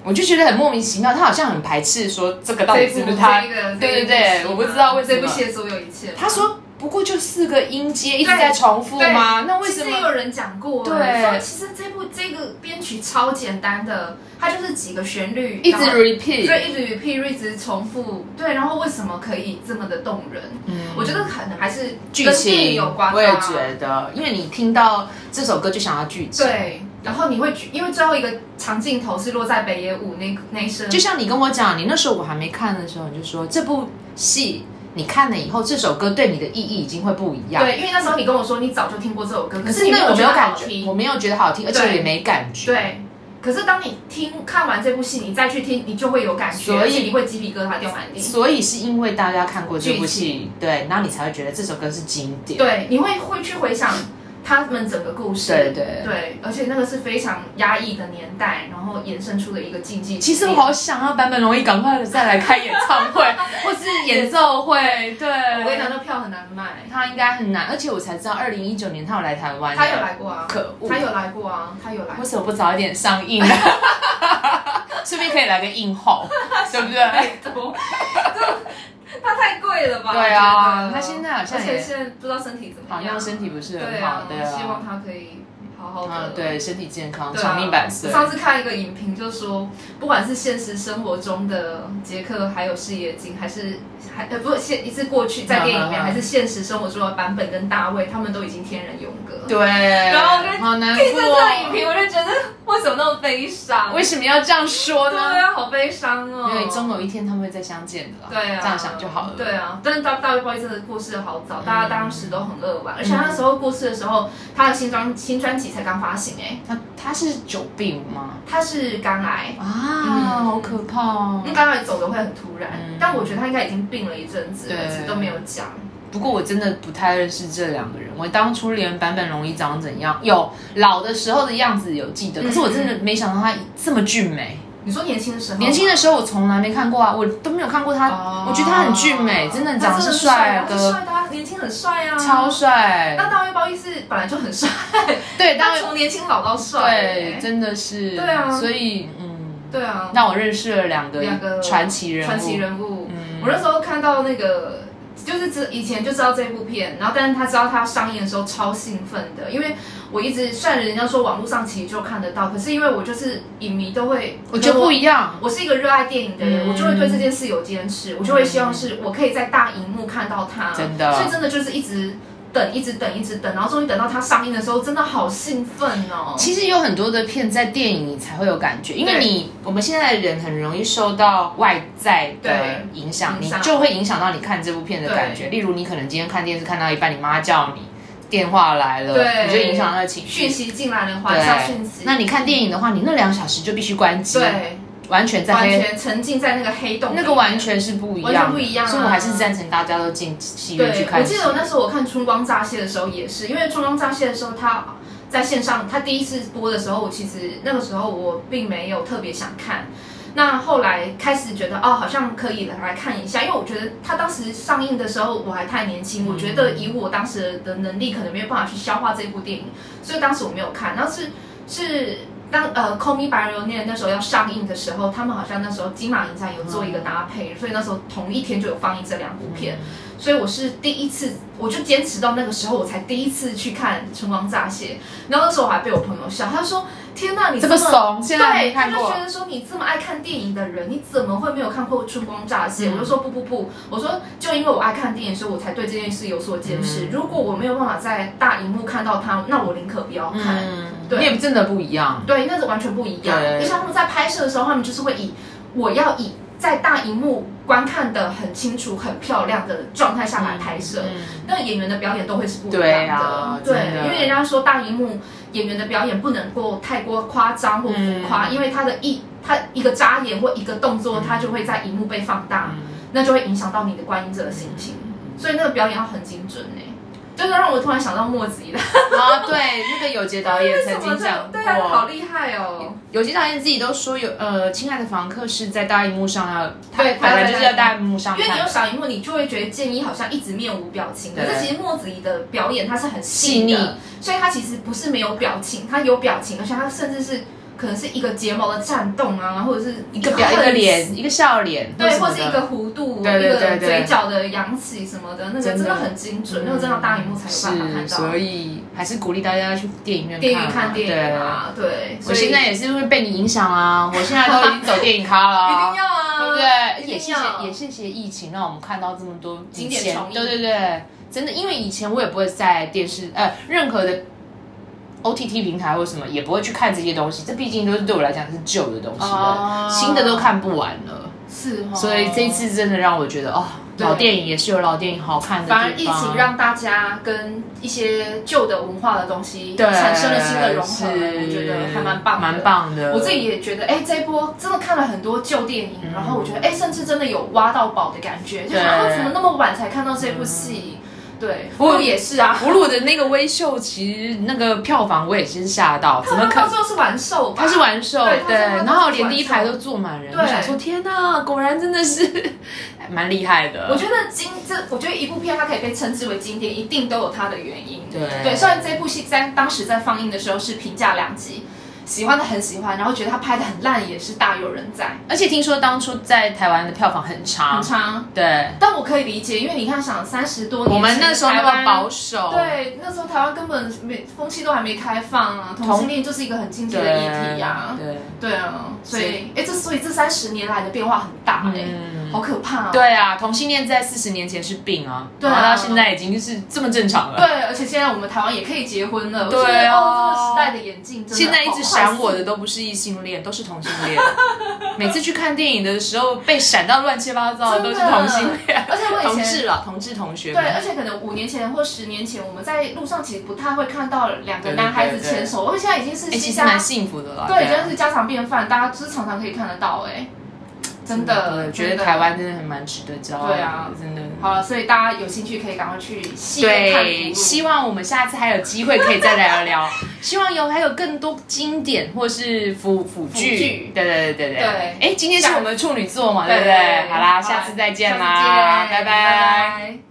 我就觉得很莫名其妙。他好像很排斥说这个到底是不是他？对对对，我不知道为什么。这部戏所有一切，他说。不过就四个音阶一直在重复吗？那为什么？其实也有人讲过，对，说其实这部这个编曲超简单的，它就是几个旋律一直 repeat，对，一直 repeat，一直重复，对，然后为什么可以这么的动人？嗯，我觉得可能还是剧情有关。我也觉得，因为你听到这首歌就想要剧情，对，然后你会因为最后一个长镜头是落在北野武那那一声，就像你跟我讲，你那时候我还没看的时候，你就说这部戏。你看了以后，这首歌对你的意义已经会不一样。对，因为那时候你跟我说你早就听过这首歌，可是那我没有感觉，我没有觉得好听，而且也没感觉。对，可是当你听看完这部戏，你再去听，你就会有感觉，所以你会鸡皮疙瘩掉满地。所以是因为大家看过这部戏，对，然后你才会觉得这首歌是经典。对，你会会去回想。他们整个故事，对对对，而且那个是非常压抑的年代，然后衍生出的一个禁忌。其实我好想要坂本龙一赶快再来开演唱会，或是演奏会。对，我跟你讲，那票很难卖，他应该很难。而且我才知道，二零一九年他有来台湾，他有来过啊，可恶，他有来过啊，他有来。为什么不早一点上映呢？顺便可以来个映后，对不对？他太贵了吧？对啊，他现在好像，而且现在不知道身体怎么样，好像身体不是很好，对啊，希望他可以好好的，对，身体健康，长命百岁。上次看一个影评，就说不管是现实生活中的杰克，还有事业金，还是还呃不是现一次过去在电影里面，还是现实生活中的版本跟大卫，他们都已经天人永隔。对，然后我就好难过。看这个影评，我就觉得为什么那么悲伤？为什么要这样说呢？对啊，好悲伤哦。因为终有一天他们会再相见的啦。对啊，这样想就好了。对啊，但是大大卫鲍伊真的过世的好早，大家当时都很扼腕，而且他那时候过世的时候，他的新专新专辑才刚发行哎。他他是久病吗？他是肝癌啊，好可怕哦。那肝癌走的会很突然，但我觉得他应该已经病了一阵子，一直都没有讲。不过我真的不太认识这两个人。我当初连版本龙一长怎样，有老的时候的样子有记得，可是我真的没想到他这么俊美。你说年轻的时候？年轻的时候我从来没看过啊，我都没有看过他。我觉得他很俊美，真的长得是帅哥。帅的，年轻很帅啊，超帅。那大卫鲍伊是本来就很帅，对，他从年轻老到帅，对，真的是。对啊，所以嗯，对啊，让我认识了两个两个传奇人物。传奇人物，嗯，我那时候看到那个。就是知以前就知道这部片，然后但是他知道他上映的时候超兴奋的，因为我一直虽然人家说网络上其实就看得到，可是因为我就是影迷都会，我觉得不一样，我是一个热爱电影的人，嗯、我就会对这件事有坚持，我就会希望是我可以在大荧幕看到他，真的，所以真的就是一直。等，一直等，一直等，然后终于等到它上映的时候，真的好兴奋哦！其实有很多的片在电影里才会有感觉，因为你我们现在的人很容易受到外在的影响，你就会影响到你看这部片的感觉。例如，你可能今天看电视看到一半，你妈叫你电话来了，对，你就影响那个情绪。讯息进来了，玩笑讯息。那你看电影的话，你那两小时就必须关机，对，完全在完全沉浸在那个黑洞，那个完全是不一样，完全不一样。所以我还是赞成大家都进戏院去看。我记得我那时候我看《春光乍泄》的时候也是，因为《春光乍泄》的时候，它在线上，它第一次播的时候，我其实那个时候我并没有特别想看。那后来开始觉得哦，好像可以来看一下，因为我觉得他当时上映的时候我还太年轻，我觉得以我当时的能力可能没有办法去消化这部电影，所以当时我没有看。然后是是当呃《Call Me byron 那》那时候要上映的时候，他们好像那时候金马影展有做一个搭配，所以那时候同一天就有放映这两部片。所以我是第一次，我就坚持到那个时候，我才第一次去看《春光乍泄》。然后那时候我还被我朋友笑，他说：“天呐，你这么怂，现在没看过。”对，他就觉得说你这么爱看电影的人，你怎么会没有看过《春光乍泄》？嗯。我就说不不不，我说就因为我爱看电影，所以我才对这件事有所坚持。嗯。如果我没有办法在大荧幕看到它，那我宁可不要看。嗯。对，你也真的不一样。对，那是完全不一样。就像他们在拍摄的时候，他们就是会以我要以。在大荧幕观看的很清楚、很漂亮的状态下来拍摄，那演员的表演都会是不一样的。对，啊、对，因为人家说大荧幕演员的表演不能够太过夸张或浮夸，嗯、因为他的一他一个眨眼或一个动作，他就会在荧幕被放大，嗯、那就会影响到你的观影者的心情，所以那个表演要很精准呢。就是让我突然想到莫子仪的啊，对，那个有杰导演曾经 讲过，对啊，好厉害哦。有杰导演自己都说有，呃，亲爱的房客是在大荧幕上要，对，本来就是在大荧幕上，因为你有小荧幕，你就会觉得建一好像一直面无表情，可是其实莫子仪的表演他是很细腻，所以他其实不是没有表情，他有表情，而且他甚至是。可能是一个睫毛的颤动啊，或者是一个表一个脸，一个笑脸，对，或是一个弧度，对对对对，一个嘴角的扬起什么的，那个真的很精准，那个真的大荧幕才有办法看到。所以还是鼓励大家去电影院电影看电影啊，对。我现在也是因为被你影响啊，我现在都已经走电影咖了，一定要啊，对不对？也谢谢也谢谢疫情，让我们看到这么多经典重映，对对对，真的，因为以前我也不会在电视呃任何的。OTT 平台或什么也不会去看这些东西，这毕竟都是对我来讲是旧的东西了，oh, 新的都看不完了。是、哦，所以这一次真的让我觉得哦，老电影也是有老电影好看的。反而疫情让大家跟一些旧的文化的东西产生了新的融合，我觉得还蛮棒，蛮棒的。我自己也觉得，哎，这一波真的看了很多旧电影，嗯、然后我觉得，哎，甚至真的有挖到宝的感觉，就是啊，怎么那么晚才看到这部戏？嗯对，俘虏也是啊，俘虏的那个微秀，其实那个票房我也先吓到，怎么可能？他是完售，他是完售，对，然后连第一排都坐满人，我想说天哪，果然真的是 蛮厉害的。我觉得经这，我觉得一部片它可以被称之为经典，一定都有它的原因。对对，虽然这部戏在当时在放映的时候是评价两极。喜欢的很喜欢，然后觉得他拍的很烂也是大有人在。而且听说当初在台湾的票房很差，很差。对，但我可以理解，因为你看，想三十多年，我们那时候那么保守，对，那时候台湾根本没风气都还没开放啊，同性恋就是一个很经典的议题呀。对对啊，所以哎，这所以这三十年来的变化很大哎，好可怕啊。对啊，同性恋在四十年前是病啊，对啊，到现在已经就是这么正常了。对，而且现在我们台湾也可以结婚了。对啊，这个时代的眼镜，现在一直闪我的都不是异性恋，都是同性恋。每次去看电影的时候，被闪到乱七八糟的都是同性恋，而且我以前同志了，同志同学。对，而且可能五年前或十年前，我们在路上其实不太会看到两个男孩子牵手，而且现在已经是其实蛮幸福的了。对，已经是家常便饭，大家就是常常可以看得到。哎，真的，我觉得台湾真的很蛮值得骄傲。对啊，真的。好了，所以大家有兴趣可以赶快去戏院看。对，希望我们下次还有机会可以再聊聊。希望有还有更多经典或是腐腐剧。对对对对对。哎，今天是我们处女座嘛，对不对？好啦，下次再见啦，拜拜。